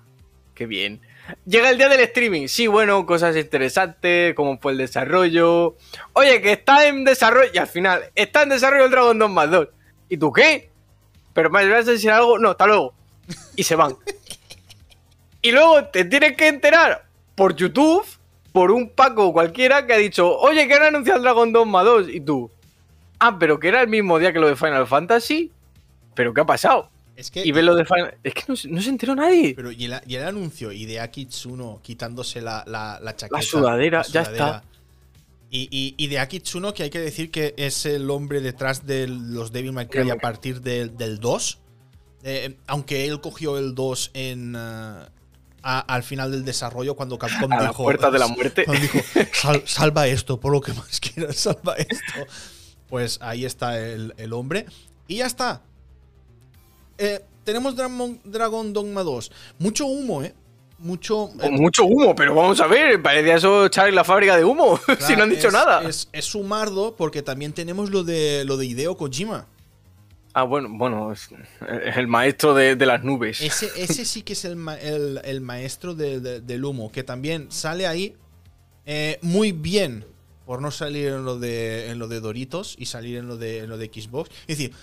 qué bien. Llega el día del streaming. Sí, bueno, cosas interesantes, como fue el desarrollo. Oye, que está en desarrollo. Y al final, está en desarrollo el Dragon Dogma 2. ¿Y tú qué? pero me vas a decir algo, no, hasta luego. Y se van. y luego te tienes que enterar por YouTube, por un Paco cualquiera que ha dicho, oye, que han anunciado el Dragon Dogma 2. Y tú, ah, pero que era el mismo día que lo de Final Fantasy. ¿Pero qué ha pasado? Es que, y ve lo de Es que no, se enteró nadie. Pero y el, anuncio, y de Akitsuno quitándose la, la, la chaqueta. La sudadera, ya está. Y, y, de Akitsuno, que hay que decir que es el hombre detrás de los Devil May Cry a partir del 2. Eh, aunque él cogió el 2 en, uh, al final del desarrollo cuando Capcom a dijo. de la muerte. dijo, salva esto, por lo que más quieras, salva esto. Pues ahí está el, hombre. Y ya está. Eh, tenemos Dragon, Dogma 2. Mucho humo, ¿eh? Mucho, eh, mucho humo, pero vamos a ver, parecía eso Charlie la fábrica de humo, si no han dicho nada. Es, es sumardo porque también tenemos lo de, lo de Hideo Kojima. Ah, bueno, bueno, es el maestro de, las nubes. Ese, sí que es el, maestro del humo, que también sale ahí eh, muy bien por no salir en lo de, en lo de Doritos y salir en lo de, lo de Xbox. Es decir,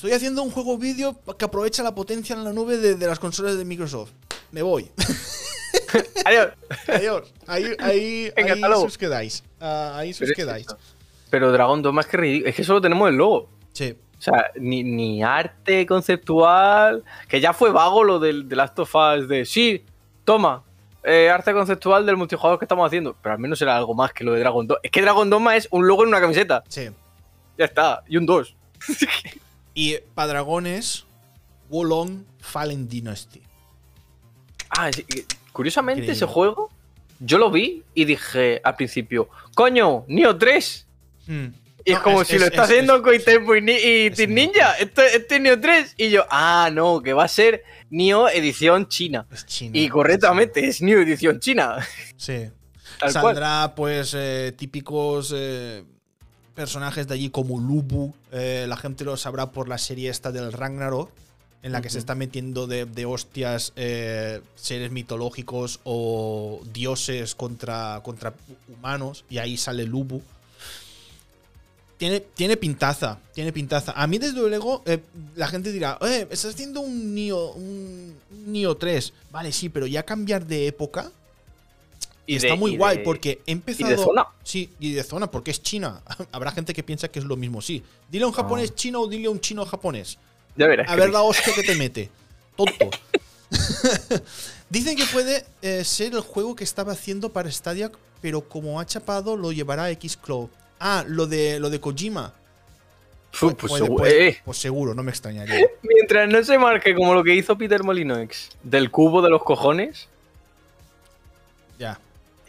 estoy haciendo un juego vídeo que aprovecha la potencia en la nube de, las consolas de Microsoft. Me voy. Adiós. Adiós. Ahí, ahí, ahí os quedáis. Ah, ahí os quedáis. Pero Dragón 2 más que ridículo. Es que solo tenemos el logo. Sí. O sea, ni, arte conceptual, que ya fue vago lo del, de Last of Us de, sí, toma, eh, arte conceptual del multijugador que estamos haciendo, pero al menos era algo más que lo de Dragon Dogma. Es que Dragon Dogma es un logo en una camiseta. Sí. Ya está, y un 2. y para dragones, Wolong Fallen Dynasty. Ah, curiosamente ese juego, yo lo vi y dije al principio, coño, Neo 3. Y es como si lo está haciendo Koitepo y, y Team Ninja. Este, este, es Neo 3. Y yo, ah, no, que va a ser Neo edición china. Y correctamente, es Neo edición china. Sí. Saldrá, pues, eh, típicos eh, personajes de allí como Lubu. Eh, la gente lo sabrá por la serie esta del Ragnarok. En la que se está metiendo de, de hostias seres mitológicos o dioses contra, contra humanos. Y ahí sale Lubu tiene, pintaza, tiene pintaza. A mí, desde luego, eh, la gente dirá, eh, estás haciendo un Nio, un Nio 3. Vale, sí, pero ya cambiar de época. Y está muy guay porque he empezado. ¿Y de zona? Sí, y de zona, porque es China. Habrá gente que piensa que es lo mismo. Sí. Dile a un japonés ah. chino o dile a un chino japonés. Ya verás. A ver la hostia que te mete. Tonto. Dicen que puede eh, ser el juego que estaba haciendo para Stadia, pero como ha chapado, lo llevará a X-Cloud. Ah, lo de, lo de Kojima. pues, seguro, eh. pues, seguro, no me extrañaría. Mientras no se marque como lo que hizo Peter Molinox del cubo de los cojones.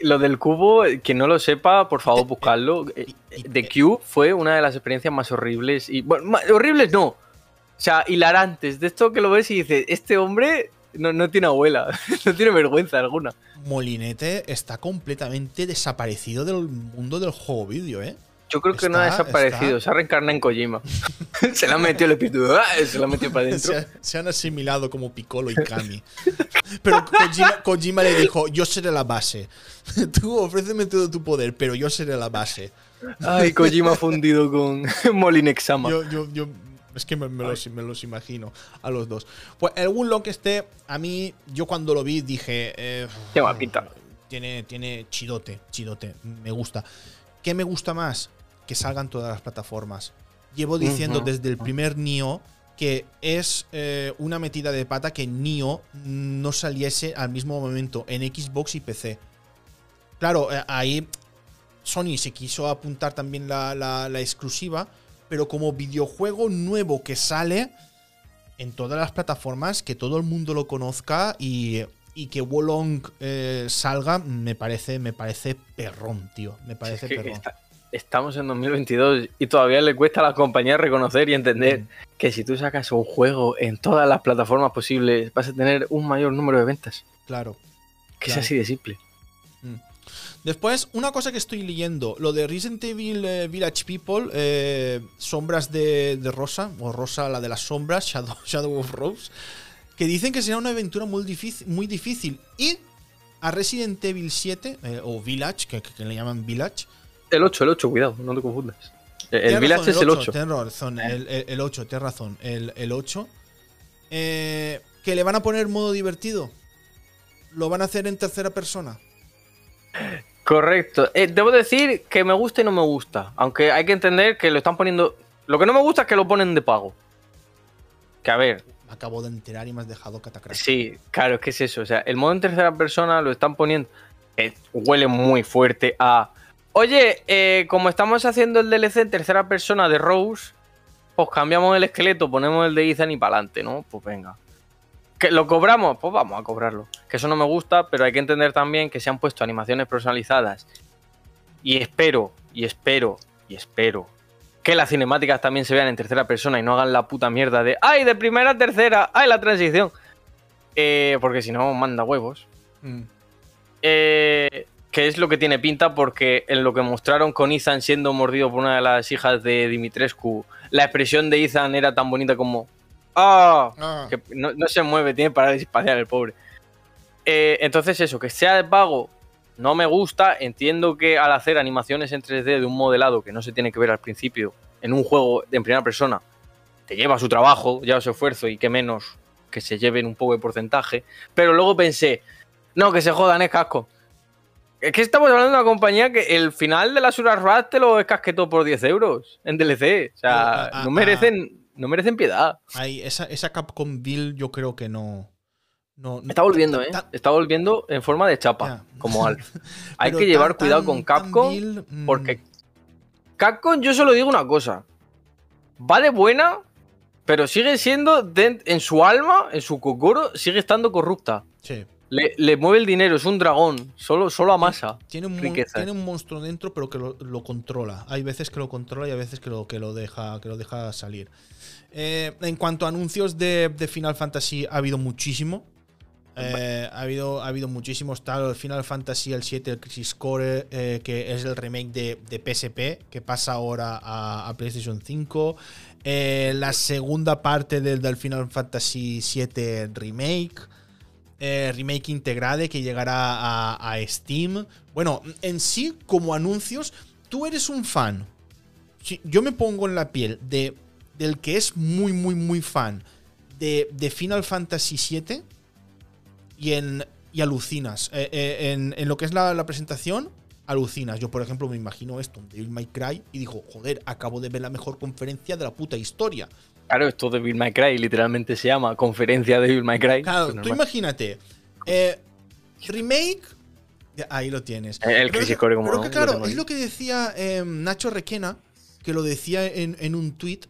Lo del cubo, quien no lo sepa, por favor, eh, buscarlo. The eh, Cube fue una de las experiencias más horribles. Y, bueno, horribles no. O sea, hilarantes. De esto que lo ves y dices, este hombre no, no tiene abuela, no tiene vergüenza alguna. Molinete está completamente desaparecido del mundo del juego vídeo, ¿eh? Yo creo que no ha desaparecido, se ha reencarnado en Kojima. se le ha metido el espíritu, ¡ah! se le ha metido para adentro. Se, han asimilado como Piccolo y Kami. Pero Kojima, le dijo, yo seré la base. Tú ofréceme todo tu poder, pero yo seré la base. Ay, Kojima fundido con Molinexama. Yo, yo, yo es que me, los, imagino a los dos. Pues el Woodlock este, a mí, yo cuando lo vi dije. Eh, tiene, tiene chidote, chidote. Me gusta. ¿Qué me gusta más? Que salgan todas las plataformas. Llevo diciendo desde el primer Nio que es eh, una metida de pata que Nio no saliese al mismo momento en Xbox y PC. Claro, eh, ahí Sony se quiso apuntar también la, la exclusiva pero como videojuego nuevo que sale en todas las plataformas, que todo el mundo lo conozca y, que Wolong eh, salga, me parece, me parece perrón, tío. Me parece perrón. Estamos en 2022 y todavía le cuesta a las compañías reconocer y entender mm. que si tú sacas un juego en todas las plataformas posibles, vas a tener un mayor número de ventas. Claro. Que es así de simple. Después, una cosa que estoy leyendo, lo de Resident Evil eh, Village People, eh, Sombras de, Rosa, o Rosa la de las sombras, Shadow, Shadow of Rose, que dicen que será una aventura muy difícil. Muy difícil. Y a Resident Evil 7, eh, o Village, que, le llaman Village. El 8, el 8, cuidado, no te confundas. El, Village es el 8. Tienes razón, el, el, 8, tienes razón, el, el 8. que le van a poner modo divertido. Lo van a hacer en tercera persona. Correcto. Eh, debo decir que me gusta y no me gusta. Aunque hay que entender que lo están poniendo. Lo que no me gusta es que lo ponen de pago. Que a ver, acabo de enterar y me has dejado catacrás. Sí, claro, es que es eso. O sea, el modo en tercera persona lo están poniendo. Eh, huele muy fuerte a. Oye, eh, como estamos haciendo el DLC en tercera persona de Rose, pues cambiamos el esqueleto, ponemos el de Ethan y para adelante, ¿no? Pues venga. ¿Que lo cobramos? Pues vamos a cobrarlo. Que eso no me gusta, pero hay que entender también que se han puesto animaciones personalizadas. Y espero, y espero, y espero que las cinemáticas también se vean en tercera persona y no hagan la puta mierda de ¡ay, de primera a tercera! ¡ay, la transición! Eh, porque si no, manda huevos. Mm. Eh, que es lo que tiene pinta porque en lo que mostraron con Ethan siendo mordido por una de las hijas de Dimitrescu, la expresión de Ethan era tan bonita como ¡Ah! ah. Que no, se mueve, tiene parálisis facial el pobre. Eh, entonces eso, que sea de pago no me gusta. Entiendo que al hacer animaciones en 3D de un modelado que no se tiene que ver al principio en un juego en primera persona, te lleva su trabajo, lleva su esfuerzo y que menos que se lleven un poco de porcentaje. Pero luego pensé, no, que se jodan, es casco. Es que estamos hablando de una compañía que el final de la Sura te lo todo por 10 euros en DLC. O sea, no merecen, no merecen piedad. esa, esa Capcom Bill yo creo que no. Está volviendo, ¿eh? Está volviendo en forma de chapa, como Alf. Hay que llevar cuidado con Capcom, mm. porque Capcom, yo solo digo una cosa. Va de buena, pero sigue siendo, en su alma, en su cocoro, sigue estando corrupta. Sí. Le, mueve el dinero, es un dragón, solo, solo amasa. Tiene un, tiene un monstruo dentro, pero que lo, controla. Hay veces que lo controla y hay veces que lo, que lo, deja, que lo deja salir. Eh, en cuanto a anuncios de, de Final Fantasy, ha habido muchísimo. Eh, ha, habido, ha habido muchísimos tal. El Final Fantasy el 7, el Crisis Core, eh, que es el remake de, PSP, que pasa ahora a, PlayStation 5. Eh, la segunda parte del, Final Fantasy 7 Remake. Remake integrade que llegará a, Steam. Bueno, en sí, como anuncios, tú eres un fan. yo me pongo en la piel de, del que es muy, muy, muy fan de, de Final Fantasy 7 y, en, y alucinas. Eh, eh, en, lo que es la, presentación, alucinas. Yo, por ejemplo, me imagino esto, de Bill My Cry, y digo, joder, acabo de ver la mejor conferencia de la puta historia. Claro, esto de Bill My Cry literalmente se llama conferencia de Bill My Cry. Claro, tú imagínate. Eh, remake. Ahí lo tienes. El Crisis Core como Pero que claro, es lo que decía em, Nacho Requena, que lo decía en, en un tweet.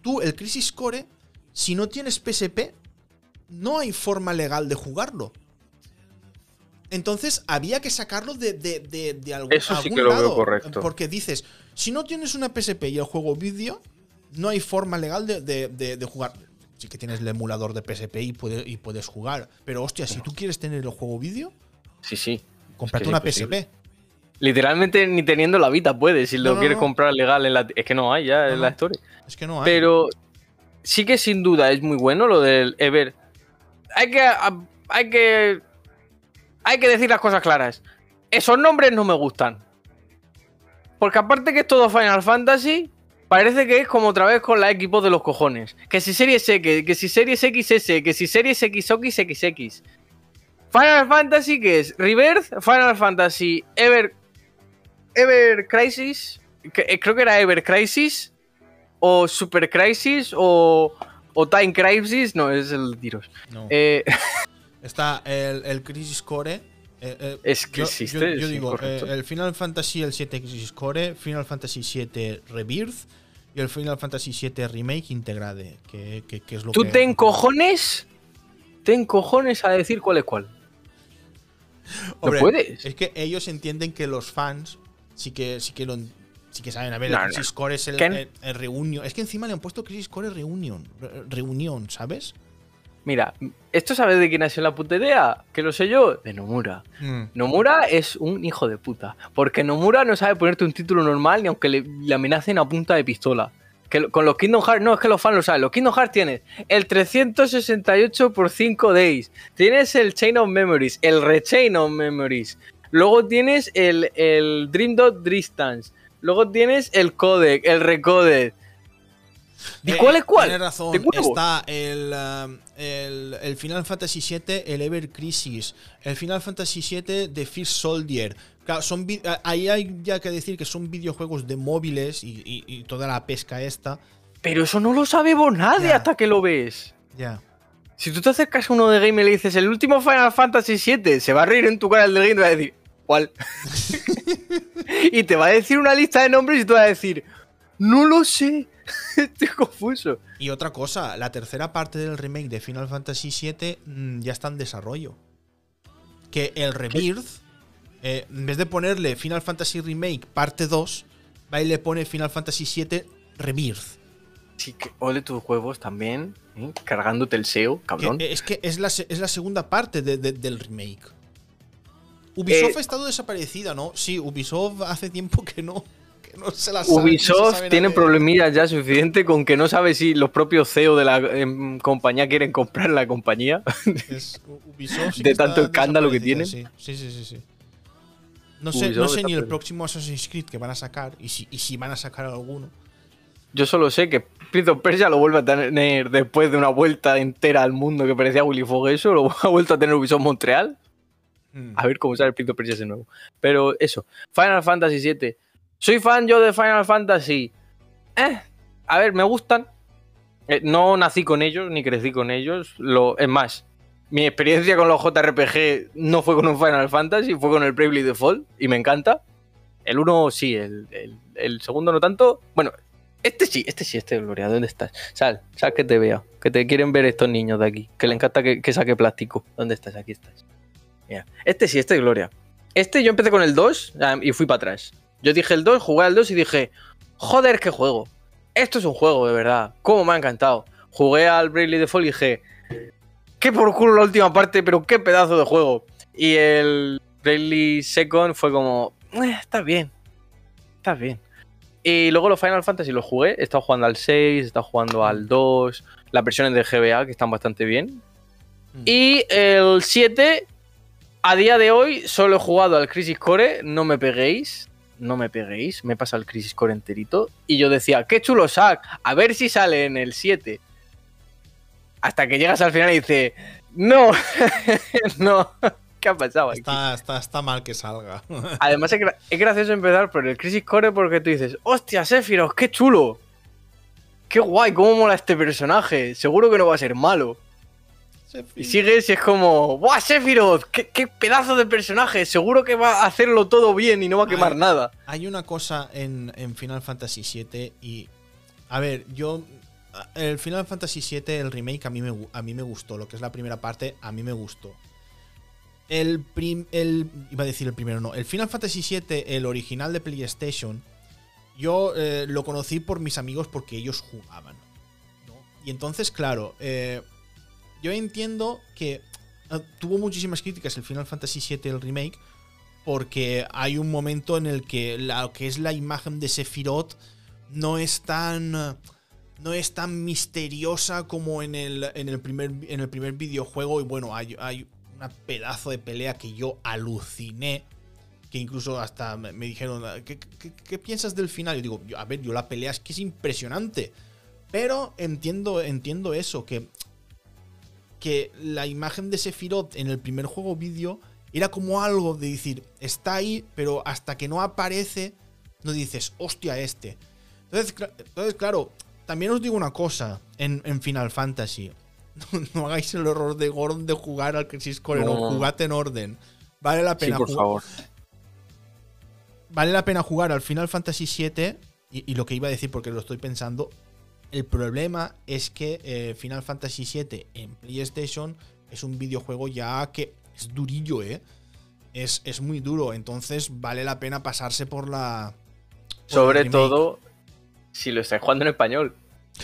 Tú, el Crisis Core, si no tienes PSP, no hay forma legal de jugarlo. Entonces había que sacarlo de, de, algún, Eso sí que lo lado, veo correcto. Porque dices, si no tienes una PSP y el juego vídeo, no hay forma legal de, jugar. Sí que tienes el emulador de PSP y, y puedes jugar. Pero hostia, si tú quieres tener el juego vídeo, sí, sí. Cómprate una PSP. Literalmente ni teniendo la Vita puedes, si lo quieres comprar legal en la... Es que no hay ya en la historia. Es que no hay. Pero sí que sin duda es muy bueno lo del Ever hay que. Hay que. Hay que decir las cosas claras. Esos nombres no me gustan. Porque aparte que es todo Final Fantasy, parece que es como otra vez con la equipos de los cojones. Que si Series X, que si Series XS, que si Series XOX, XX. Final Fantasy, que es? Rebirth, Final Fantasy, Ever. Ever Crisis. Eh, creo que era Ever Crisis. O Super Crisis. O. O Time Crisis, no, es el tiros. Eh, Está el, Crisis Core. Eh, eh, es que yo, yo, digo, el Final Fantasy el 7 Crisis Core, Final Fantasy 7 Rebirth y el Final Fantasy 7 Remake Integrade, que, es lo ¿Tú te encojones? ¿Te encojones a decir cuál es cuál? ¿No puedes? Es que ellos entienden que los fans sí que, sí que lo, Sí que saben, a ver, el Crisis Core es el, el, Reunion. Es que encima le han puesto Crisis Core Reunion. Reunión, ¿sabes? Mira, ¿esto sabes de quién ha sido la puta idea? Que lo sé yo, de Nomura. Mm. Nomura es un hijo de puta. Porque Nomura no sabe ponerte un título normal ni aunque le, amenacen a punta de pistola. Que con los Kingdom Hearts, no, es que los fans lo saben. Los Kingdom Hearts tienes el 368 por 5 days. Tienes el Chain of Memories, el Rechain of Memories. Luego tienes el, el Dream Dot Distance. Luego tienes el codec, el recodec. ¿Y eh, cuál es cuál? Tienes razón. Está um, el, el, Final Fantasy VII, el Ever Crisis, el Final Fantasy VII de First Soldier. Claro, son, ahí hay ya que decir que son videojuegos de móviles y, toda la pesca esta. Pero eso no lo sabemos nadie hasta que lo ves. Ya. Si tú te acercas a uno de game y le dices el último Final Fantasy VII, se va a reír en tu cara el de game y va a decir, ¿cuál? y te va a decir una lista de nombres y tú vas a decir, no lo sé. Estoy confuso. Y otra cosa, la tercera parte del remake de Final Fantasy VII mm, ya está en desarrollo. Que el Rebirth, eh, en vez de ponerle Final Fantasy Remake parte 2, va y le pone Final Fantasy VII Rebirth. Sí, que ole tus huevos también, ¿eh? cargándote el SEO, cabrón. es que es la, segunda parte del remake. Ubisoft eh, ha estado desaparecida, ¿no? Sí, Ubisoft hace tiempo que no. Ubisoft tiene problemillas ya suficiente con que no sabe si los propios CEO de la em, compañía quieren comprar la compañía. de tanto escándalo que tienen. Sí, sí, sí, sí. No sé, no sé ni el próximo Assassin's Creed que van a sacar y si, y si van a sacar alguno. Yo solo sé que Prince of Persia lo vuelve a tener después de una vuelta entera al mundo que parecía Willy Fogg eso, lo ha vuelto a tener Ubisoft Montreal. Hmm. A ver cómo sale el Prince of Persia ese nuevo. Pero eso, Final Fantasy VII ¿Soy fan yo de Final Fantasy? Eh, a ver, me gustan. Eh, no nací con ellos, ni crecí con ellos. Lo, es más, mi experiencia con los JRPG no fue con un Final Fantasy, fue con el Bravely Default y me encanta. El uno sí, el, segundo no tanto. Bueno, este sí, este sí, este Gloria. ¿Dónde estás? Sal, sal que te vea. Que te quieren ver estos niños de aquí. Que le encanta que, que saque plástico. ¿Dónde estás? Aquí estás. Este sí, este es Gloria. Este yo empecé con el 2 ah, y fui para atrás. Yo dije el 2, jugué al 2 y dije, joder, qué juego. Esto es un juego, de verdad. ¿Cómo me ha encantado? Jugué al Bravely Default y dije, qué por culo la última parte, pero qué pedazo de juego. Y el Bravely Second fue como, eh, está bien. Está bien. Y luego los Final Fantasy los jugué. He estado jugando al 6, he estado jugando al 2, las versiones de GBA que están bastante bien. Mm. Y el 7, a día de hoy, solo he jugado al Crisis Core, no me peguéis no me peguéis, me pasa el Crisis Core enterito. Y yo decía, qué chulo sac, a ver si sale en el 7. Hasta que llegas al final y dice, no, no, ¿qué ha pasado? Está, está, está, mal que salga. Además, es, gracioso empezar por el Crisis Core porque tú dices, hostia, Sephiroth, qué chulo. Qué guay, cómo mola este personaje. Seguro que no va a ser malo. Y sigues y es como, ¡Buah, Sephiroth! ¿Qué, pedazo de personaje! Seguro que va a hacerlo todo bien y no va a quemar nada. Hay una cosa en, Final Fantasy VII y. A ver, yo. El Final Fantasy VII, el remake, a mí, me, a mí me gustó. Lo que es la primera parte, a mí me gustó. El, el Iba a decir el primero, no. El Final Fantasy VII, el original de PlayStation, yo eh, lo conocí por mis amigos porque ellos jugaban. Y entonces, claro. Eh, yo entiendo que ah, tuvo muchísimas críticas el Final Fantasy VII, el remake, porque hay un momento en el que lo que es la imagen de Sephiroth no es tan no es tan misteriosa como en el, en el, primer, en el primer videojuego. Y bueno, hay, hay un pedazo de pelea que yo aluciné. Que incluso hasta me, dijeron, ¿qué, ¿qué, piensas del final? Y digo, a ver, yo la pelea es que es impresionante. Pero entiendo, entiendo eso, que que la imagen de Sephiroth en el primer juego vídeo era como algo de decir, está ahí, pero hasta que no aparece, no dices, hostia, este. Entonces, entonces claro, también os digo una cosa en, Final Fantasy. No, hagáis el error de Gordon de jugar al Crisis Core, no. jugad en orden. Vale la pena por favor. Vale la pena jugar al Final Fantasy VII. y, lo que iba a decir, porque lo estoy pensando, el problema es que eh, Final Fantasy VII en PlayStation es un videojuego ya que es durillo, ¿eh? Es, es muy duro, entonces vale la pena pasarse por la... Sobre todo si lo estáis jugando en español.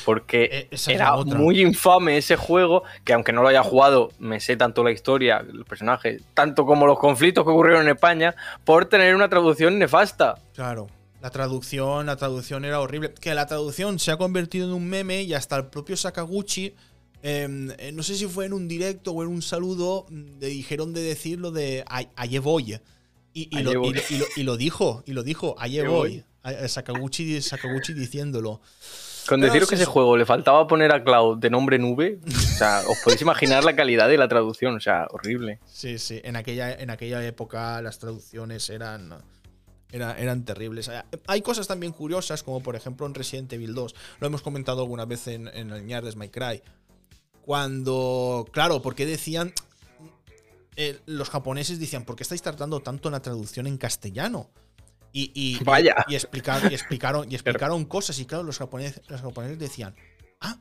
Porque e, era muy infame ese juego, que aunque no lo haya jugado, me sé tanto la historia, los personajes, tanto como los conflictos que ocurrieron en España, por tener una traducción nefasta. Claro. La traducción, la traducción era horrible. Que la traducción se ha convertido en un meme y hasta el propio Sakaguchi, em, eh, no sé si fue en un directo o en un saludo, mm, le dijeron de decirlo de aye voy. Y, lo, dijo, y lo dijo, aye voy. Sakaguchi, Sakaguchi diciéndolo. Con deciros que ese juego le faltaba poner a Cloud de nombre nube, o sea, os podéis imaginar la calidad de la traducción, o sea, horrible. Sí, sí, en aquella, en aquella época las traducciones eran eran terribles. Hay cosas también curiosas, como por ejemplo en Resident Evil 2. Lo hemos comentado alguna vez en, el Ñardes My Cry. cuando, claro, porque decían, eh, los japoneses decían, ¿por qué estáis tratando tanto la traducción en castellano? Y, Vaya. y, explicaron, y explicaron, y explicaron cosas. Y claro, los japoneses, los japoneses decían, ah,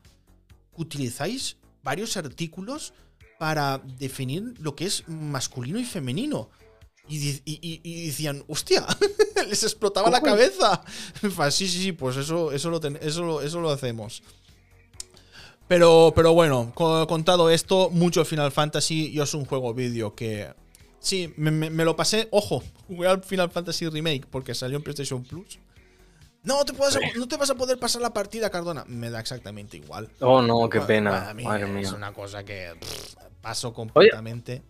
utilizáis varios artículos para definir lo que es masculino y femenino. Y, decían, hostia, les explotaba la cabeza. sí, sí, sí, pues eso, eso, lo, eso, eso lo hacemos. Pero, pero bueno, contado esto, mucho Final Fantasy. Yo es un juego vídeo que. Sí, me, lo pasé. Ojo, jugué al Final Fantasy Remake porque salió en PlayStation Plus. No te, puedes, no te vas a poder pasar la partida, Cardona. Me da exactamente igual. Oh, no, qué pena. Madre mía. Es una cosa que paso completamente.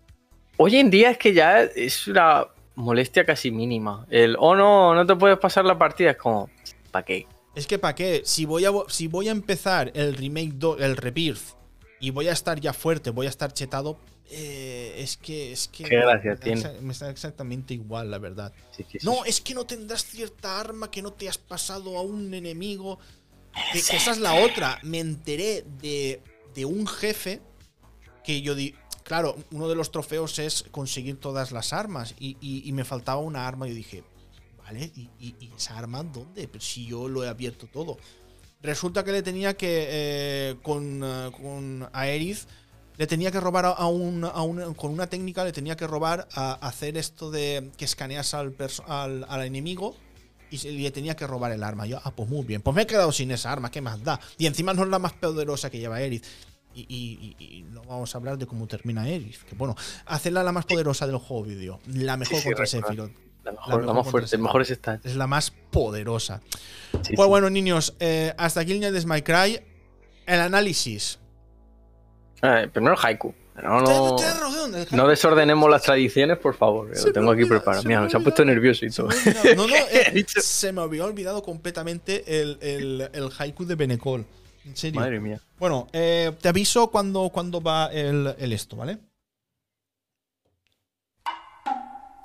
Hoy en día es que ya es una molestia casi mínima. El, oh no, no te puedes pasar la partida. Es como, ¿para qué? Es que para qué, si voy, a, si voy a empezar el remake, el rebirth, y voy a estar ya fuerte, voy a estar chetado, eh, es que. Es que Qué gracia tiene. me está exactamente igual, la verdad. no, es que no tendrás cierta arma que no te has pasado a un enemigo. Que, esa es la otra. Me enteré de, de un jefe que yo di. Claro, uno de los trofeos es conseguir todas las armas. Y, me faltaba una arma. Y yo dije, ¿Y, esa arma dónde? Pero si yo lo he abierto todo. Resulta que le tenía que, eh, con, uh, con Aerith, le tenía que robar a, un, con una técnica, le tenía que robar a, hacer esto de que escaneas al, al, enemigo y le tenía que robar el arma. Yo, ah, pues muy bien. Pues me he quedado sin esa arma, ¿qué más da? Y encima no es la más poderosa que lleva Aerith. Y, no vamos a hablar de cómo termina Aerith. Que bueno, hacerla la más poderosa del juego vídeo. La mejor contra Sephiroth. La mejor, la, más fuerte, mejor es esta. Es la más poderosa. pues bueno, niños, eh, hasta aquí el de My Cry. El análisis. Eh, primero haiku. No, no, no, desordenemos las tradiciones, por favor. Lo tengo aquí preparado. Mira, se ha puesto nervioso y todo. No, no, eh, se me había olvidado completamente el, el, el, haiku de Benecol. En serio. Madre mía. Bueno, te aviso cuando, cuando va el, el esto, ¿vale?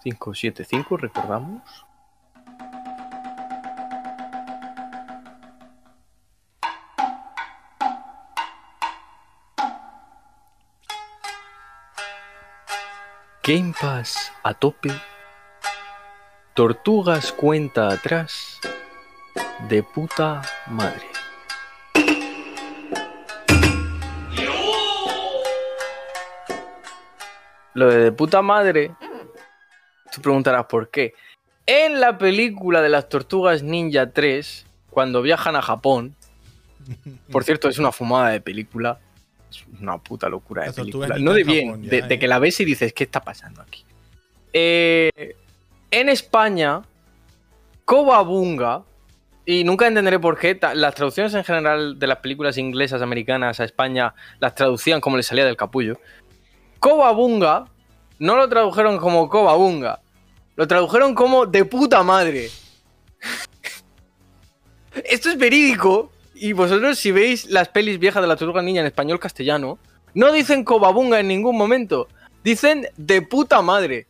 575, recordamos. Game Pass a tope. Tortugas cuenta atrás. De puta madre. Lo de, de puta madre Tú preguntarás por qué. En la película de las Tortugas Ninja 3, cuando viajan a Japón, por cierto, es una fumada de película. Es una puta locura de película. No de bien, de, ¿eh? que la ves y dices, ¿qué está pasando aquí? Eh, en España, Cobabunga, y nunca entenderé por qué, las traducciones en general de las películas inglesas, americanas a España, las traducían como les salía del capullo. Cobabunga no lo tradujeron como Cobabunga, lo tradujeron como de puta madre. Esto es verídico. Y vosotros, si veis las pelis viejas de la Tortuga Niña en español castellano, no dicen Cobabunga en ningún momento. Dicen de puta madre.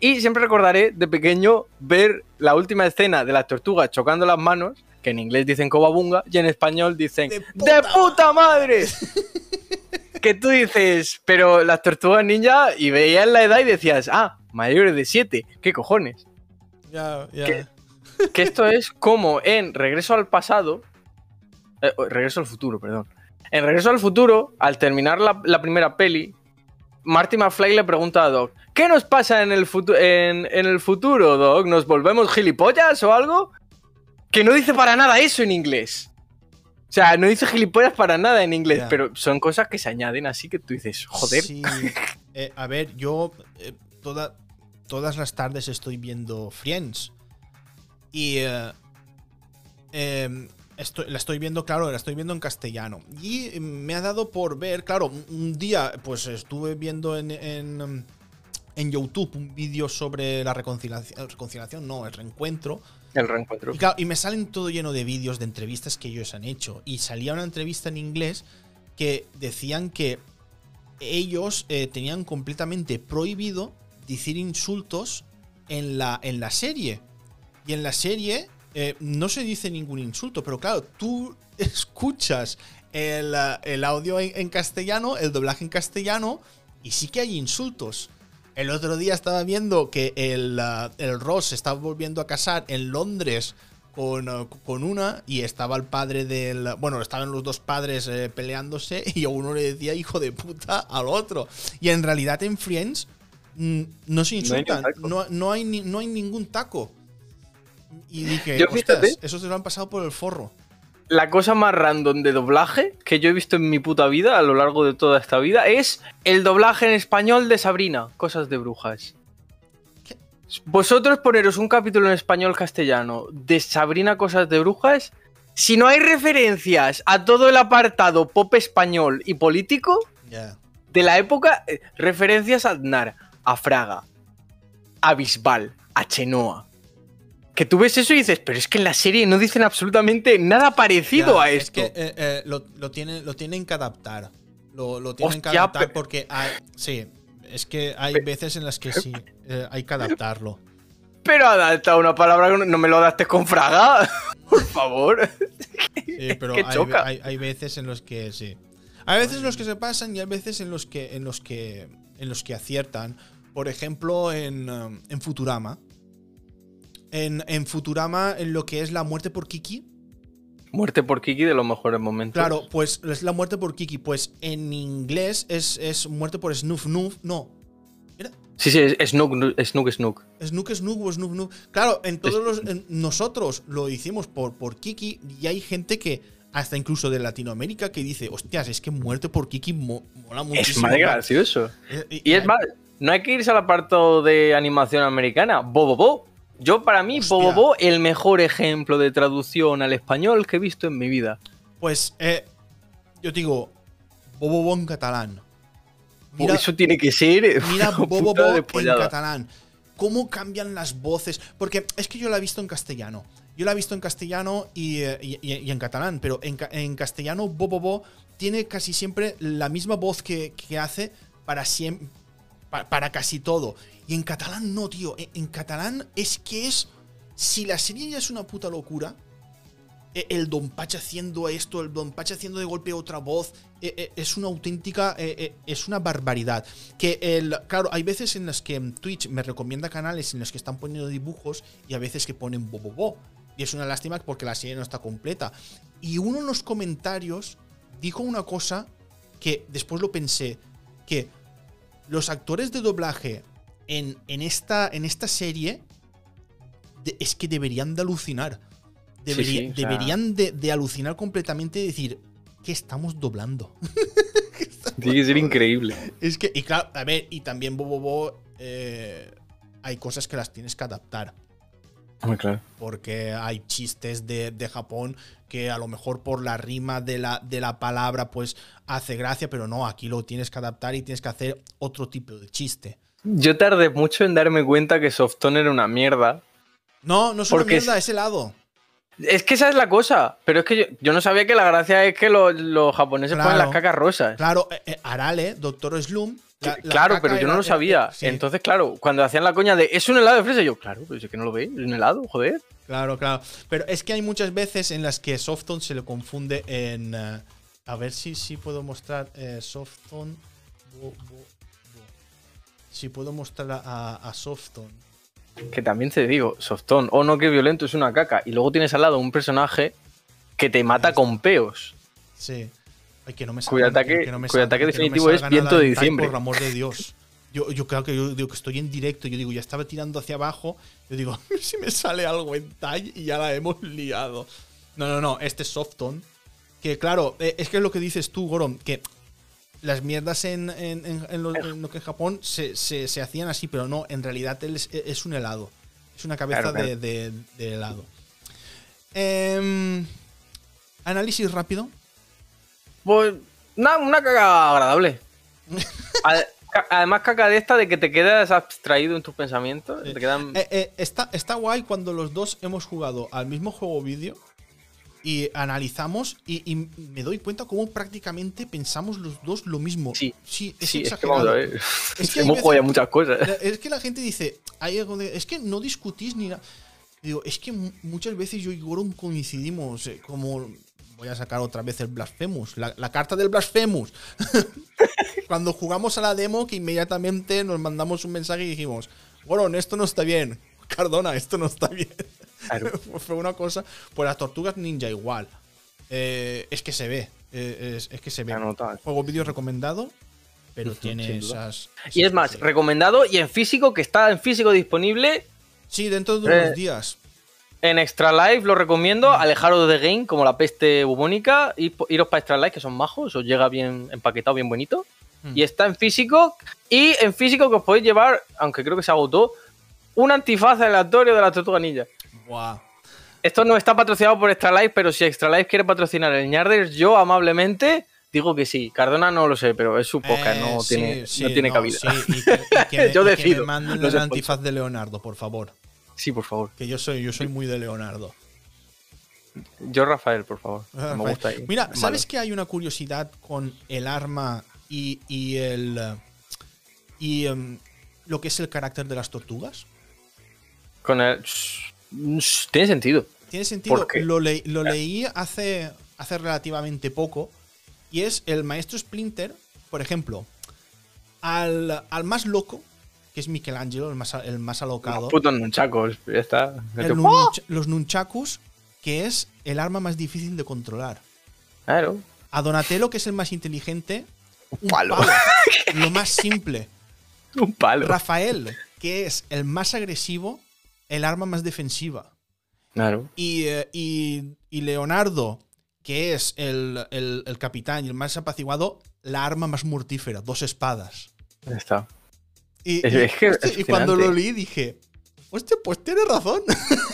Y siempre recordaré de pequeño ver la última escena de las tortugas chocando las manos, que en inglés dicen Cobabunga y en español dicen ¡De puta, madre! que tú dices, pero las tortugas ninja, y veías la edad y decías, ah, mayores de 7, ¿qué cojones? Ya, ya. Que, esto es como en Regreso al pasado, eh, Regreso al futuro, perdón. En Regreso al futuro, al terminar la, primera peli, Marty McFly le pregunta a Doc, ¿qué nos pasa en el, en, en el futuro, Doc? ¿Nos volvemos gilipollas o algo? Que no dice para nada eso en inglés. O sea, no dice gilipollas para nada en inglés, pero son cosas que se añaden así que tú dices, joder. Sí. Eh, a ver, yo eh, todas las tardes estoy viendo Friends. Y eh, em, la estoy viendo, claro, la estoy viendo en castellano. Y me ha dado por ver, claro, un día pues estuve viendo en, en, en YouTube un vídeo sobre la reconciliación, reconciliación, no, el reencuentro el reencuentro. Y, me salen todo lleno de vídeos de entrevistas que ellos han hecho. Y salía una entrevista en inglés que decían que ellos eh, tenían completamente prohibido decir insultos en la, en la serie. Y en la serie eh, no se dice ningún insulto, pero claro, tú escuchas el, el audio en, castellano, el doblaje en castellano, y sí que hay insultos. El otro día estaba viendo que el, el Ross se estaba volviendo a casar en Londres con, con, una y estaba el padre del. Bueno, estaban los dos padres eh, peleándose y uno le decía hijo de puta al otro. Y en realidad en Friends mm, no se insultan, no, no, hay, no hay ningún taco. Y dije, eso se lo han pasado por el forro. La cosa más random de doblaje que yo he visto en mi puta vida a lo largo de toda esta vida es el doblaje en español de Sabrina, Cosas de Brujas. Vosotros poneros un capítulo en español castellano de Sabrina Cosas de Brujas, si no hay referencias a todo el apartado pop español y político de la época, eh, referencias a Aznar, a Fraga, a Bisbal, a Chenoa. Que tú ves eso y dices, pero es que en la serie no dicen absolutamente nada parecido a esto. Es que eh, eh, lo, tienen, lo tienen que adaptar. Lo, tienen que adaptar porque sí, es que hay veces en las que sí, eh, hay que adaptarlo. Pero adapta una palabra no me lo adaptes con fraga, por favor. Sí, pero hay, veces en los que sí. Hay veces en los que se pasan y hay veces en los que, en los que, en los que aciertan. Por ejemplo, en, um, en Futurama. En, en, Futurama, en lo que es la muerte por Kiki. Muerte por Kiki de los mejores momentos. Claro, pues es la muerte por Kiki. Pues en inglés es, es muerte por Snoof Noof. No. Sí, sí, es Snook, Snook, Snook. Snook, Snook o Snoop, Snook. Claro, en todos los. nosotros lo hicimos por, por Kiki y hay gente que, hasta incluso de Latinoamérica, que dice, hostias, es que muerte por Kiki mola muchísimo. Es más gracioso. Eh, y, es más, no hay que irse al apartado de animación americana. Bobo Bo. Yo, para mí, Bobo Bo, el mejor ejemplo de traducción al español que he visto en mi vida. Pues, eh, yo digo, Bobo Bo en catalán. Mira, Eso tiene que ser. Mira Bobo Bo en catalán. ¿Cómo cambian las voces? Porque es que yo la he visto en castellano. Yo la he visto en castellano y, eh, en catalán, pero en, castellano Bobo Bo tiene casi siempre la misma voz que, hace para, siempre, para casi todo. Y en catalán no, tío. En, catalán es que es. Si la serie ya es una puta locura, e, el Don Pacha haciendo esto, el Don Pacha haciendo de golpe otra voz, e, e, es una auténtica, es una barbaridad. Que el, claro, hay veces en las que Twitch me recomienda canales en los que están poniendo dibujos y a veces que ponen bobobo. Y es una lástima porque la serie no está completa. Y uno en los comentarios dijo una cosa que después lo pensé, que los actores de doblaje en, esta, en esta serie es que deberían de alucinar. deberían de, alucinar completamente y decir, ¿qué estamos doblando? Tiene que ser increíble. Es que, y claro, a ver, y también Bobo eh, hay cosas que las tienes que adaptar. Muy claro. Porque hay chistes de, Japón que a lo mejor por la rima de la, de la palabra pues hace gracia, pero no, aquí lo tienes que adaptar y tienes que hacer otro tipo de chiste. Yo tardé mucho en darme cuenta que Softone era una mierda. No, no es una mierda, es helado. Es que esa es la cosa, pero es que yo, no sabía que la gracia es que los, japoneses ponen las cacas rosas. Claro, eh, eh, Arale, Doctor Slum. claro, pero yo no lo sabía. Entonces, claro, cuando hacían la coña de es un helado de fresa, yo, claro, pero es que no lo veis, es un helado, joder. Claro, claro. Pero es que hay muchas veces en las que Softon se le confunde en. Eh, a ver si, si puedo mostrar Softon si puedo mostrar a, a Softon. Que también te digo, Softon, oh no, qué violento, es una caca. Y luego tienes al lado un personaje que te mata con peos. Sí. Ay, que no me cuyo ataque, ataque definitivo es viento de diciembre. Por amor de Dios. Yo, yo creo que yo digo que estoy en directo. Yo digo, ya estaba tirando hacia abajo. Yo digo, si me sale algo en Tai y ya la hemos liado. No, no, no. Este es Softon. Que claro, eh, es que es lo que dices tú, Gorom. Que las mierdas en, lo, que en Japón se, hacían así, pero no, en realidad es, un helado. Es una cabeza De, helado. Em, análisis rápido. Pues una, una caga agradable. Además, caca de esta de que te quedas abstraído en tus pensamientos. Eh, eh, está, está guay cuando los dos hemos jugado al mismo juego vídeo y analizamos y, me doy cuenta cómo prácticamente pensamos los dos lo mismo. Sí, sí, es exagerado. Es que, hemos jugado muchas cosas. Es que la gente dice, hay algo de, es que no discutís ni nada. Digo, es que muchas veces yo y Goron coincidimos, eh, como voy a sacar otra vez el Blasphemous, la, carta del Blasphemous. Cuando jugamos a la demo, que inmediatamente nos mandamos un mensaje y dijimos, Goron, esto no está bien. Cardona, esto no está bien. Fue una cosa. Pues las tortugas ninja igual. Eh, es que se ve. Eh, es, que se ve. Juego vídeo recomendado, pero tiene esas, Y es más, recomendado y en físico, que está en físico disponible. Sí, dentro de unos eh, días. En Extra Life lo recomiendo, alejaros de Game como la peste bubónica, y iros para Extra Life que son majos, os llega bien empaquetado, bien bonito. Mm. Y está en físico, y en físico que os podéis llevar, aunque creo que se agotó, un antifaz aleatorio de la tortuga ninja. Esto no está patrocinado por Extra Life, pero si Extra Life quiere patrocinar el Ñarders, yo amablemente digo que sí. Cardona no lo sé, pero es su poca, no, eh, tiene, no tiene cabida. yo decido. Que me el antifaz de Leonardo, por favor. Sí, por favor. Que yo soy, yo soy muy de Leonardo. Yo, Rafael, por favor. Me gusta ahí. Mira, ¿sabes que hay una curiosidad con el arma y, el. y em, lo que es el carácter de las tortugas? Con el. Tiene sentido. Tiene sentido. Lo, lo leí hace, hace relativamente poco. Y es el maestro Splinter, por ejemplo, al, al más loco que es Michelangelo, el más, el más alocado. Los putos nunchacos, ya está. los nunchakus, que es el arma más difícil de controlar. Claro. A Donatello, que es el más inteligente, un palo. lo más simple. Un palo. Rafael, que es el más agresivo, el arma más defensiva. Claro. Y, eh, y, Leonardo, que es el, el, el, capitán y el más apaciguado, la arma más mortífera, dos espadas. Ya está. Y, cuando lo leí dije, hostia, pues tiene razón.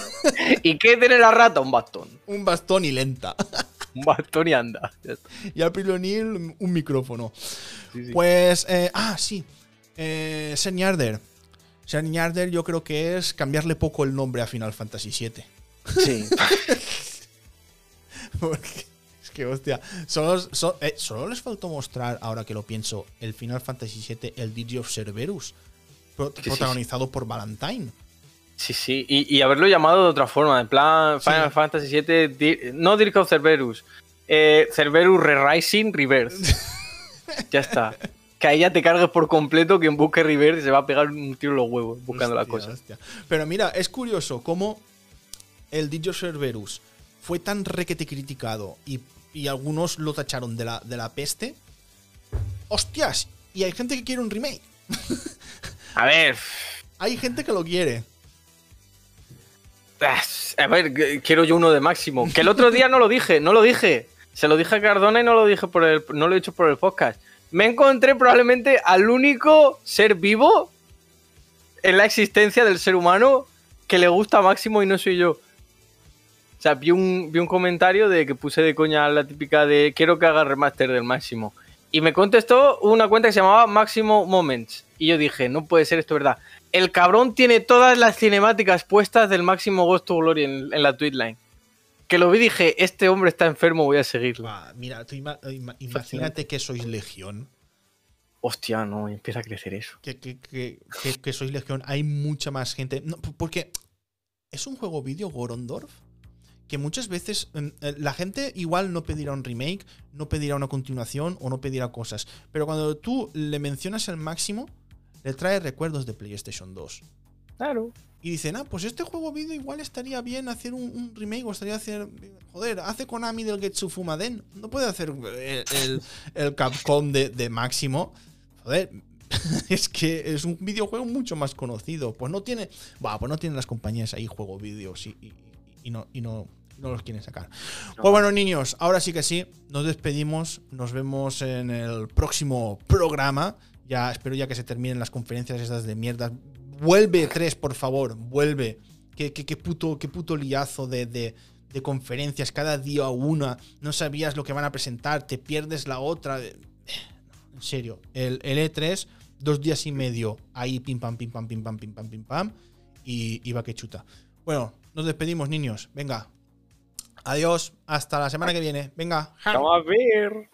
¿Y qué tiene la rata? Un bastón. Un bastón y lenta. Un bastón y anda. Y al Pilonil un micrófono. Pues, eh, ah, sí. Eh, Senyarder. Senyarder yo creo que es cambiarle poco el nombre a Final Fantasy VII. Sí. Porque que hostia. Eh, solo, les faltó mostrar, ahora que lo pienso, el Final Fantasy VII, el DJ of Cerberus, protagonizado por Valentine. Sí, sí, y, haberlo llamado de otra forma, en plan Final Fantasy VII, no Dirk of Cerberus, eh, Cerberus Re-Rising Reverse. ya está. Que ahí ya te cargues por completo, que en busque Reverse se va a pegar un tiro en los huevos buscando las cosas. Pero mira, es curioso cómo el DJ Cerberus fue tan requete criticado y y algunos lo tacharon de la, de la peste. ¡Hostias! Y hay gente que quiere un remake. A ver. Hay gente que lo quiere. A ver, quiero yo uno de máximo. Que el otro día no lo dije, no lo dije. Se lo dije a Cardona y no lo dije por el, no lo he dicho por el podcast. Me encontré probablemente al único ser vivo en la existencia del ser humano que le gusta máximo y no soy yo. O sea, vi un, vi un comentario de que puse de coña la típica de quiero que haga remaster del Máximo. Y me contestó una cuenta que se llamaba Máximo Moments. Y yo dije, no puede ser esto verdad. El cabrón tiene todas las cinemáticas puestas del Máximo Ghost to Glory en, la tweetline. Que lo vi y dije, este hombre está enfermo, voy a seguirlo. mira, imagínate que sois legión. Hostia, no, empieza a crecer eso. Que, que, que, que, sois legión. Hay mucha más gente. porque es un juego vídeo Gorondorf que muchas veces eh, la gente igual no pedirá un remake, no pedirá una continuación o no pedirá cosas. Pero cuando tú le mencionas el máximo, le trae recuerdos de PlayStation 2. Claro. Y dicen, ah, pues este juego vídeo igual estaría bien hacer un, remake o estaría hacer. Joder, hace Konami del Getsu Fumaden. No puede hacer el, Capcom de, máximo. Joder, es que es un videojuego mucho más conocido. Pues no tiene. pues no tienen las compañías ahí juego vídeos y, y no, y no, no los quieren sacar. Pues bueno, niños, ahora sí que sí, nos despedimos, nos vemos en el próximo programa. Ya espero ya que se terminen las conferencias estas de mierda. Vuelve tres, por favor, vuelve. Qué, qué, puto, qué puto liazo de, de, conferencias, cada día una. No sabías lo que van a presentar, te pierdes la otra. En serio, el, el E3, dos días y medio, ahí pim pam, pim pam, pim pam, pim pam, pim pam, y, y va que chuta. Bueno, nos despedimos, niños. Venga. Adiós. Hasta la semana que viene. Venga. Vamos a ver.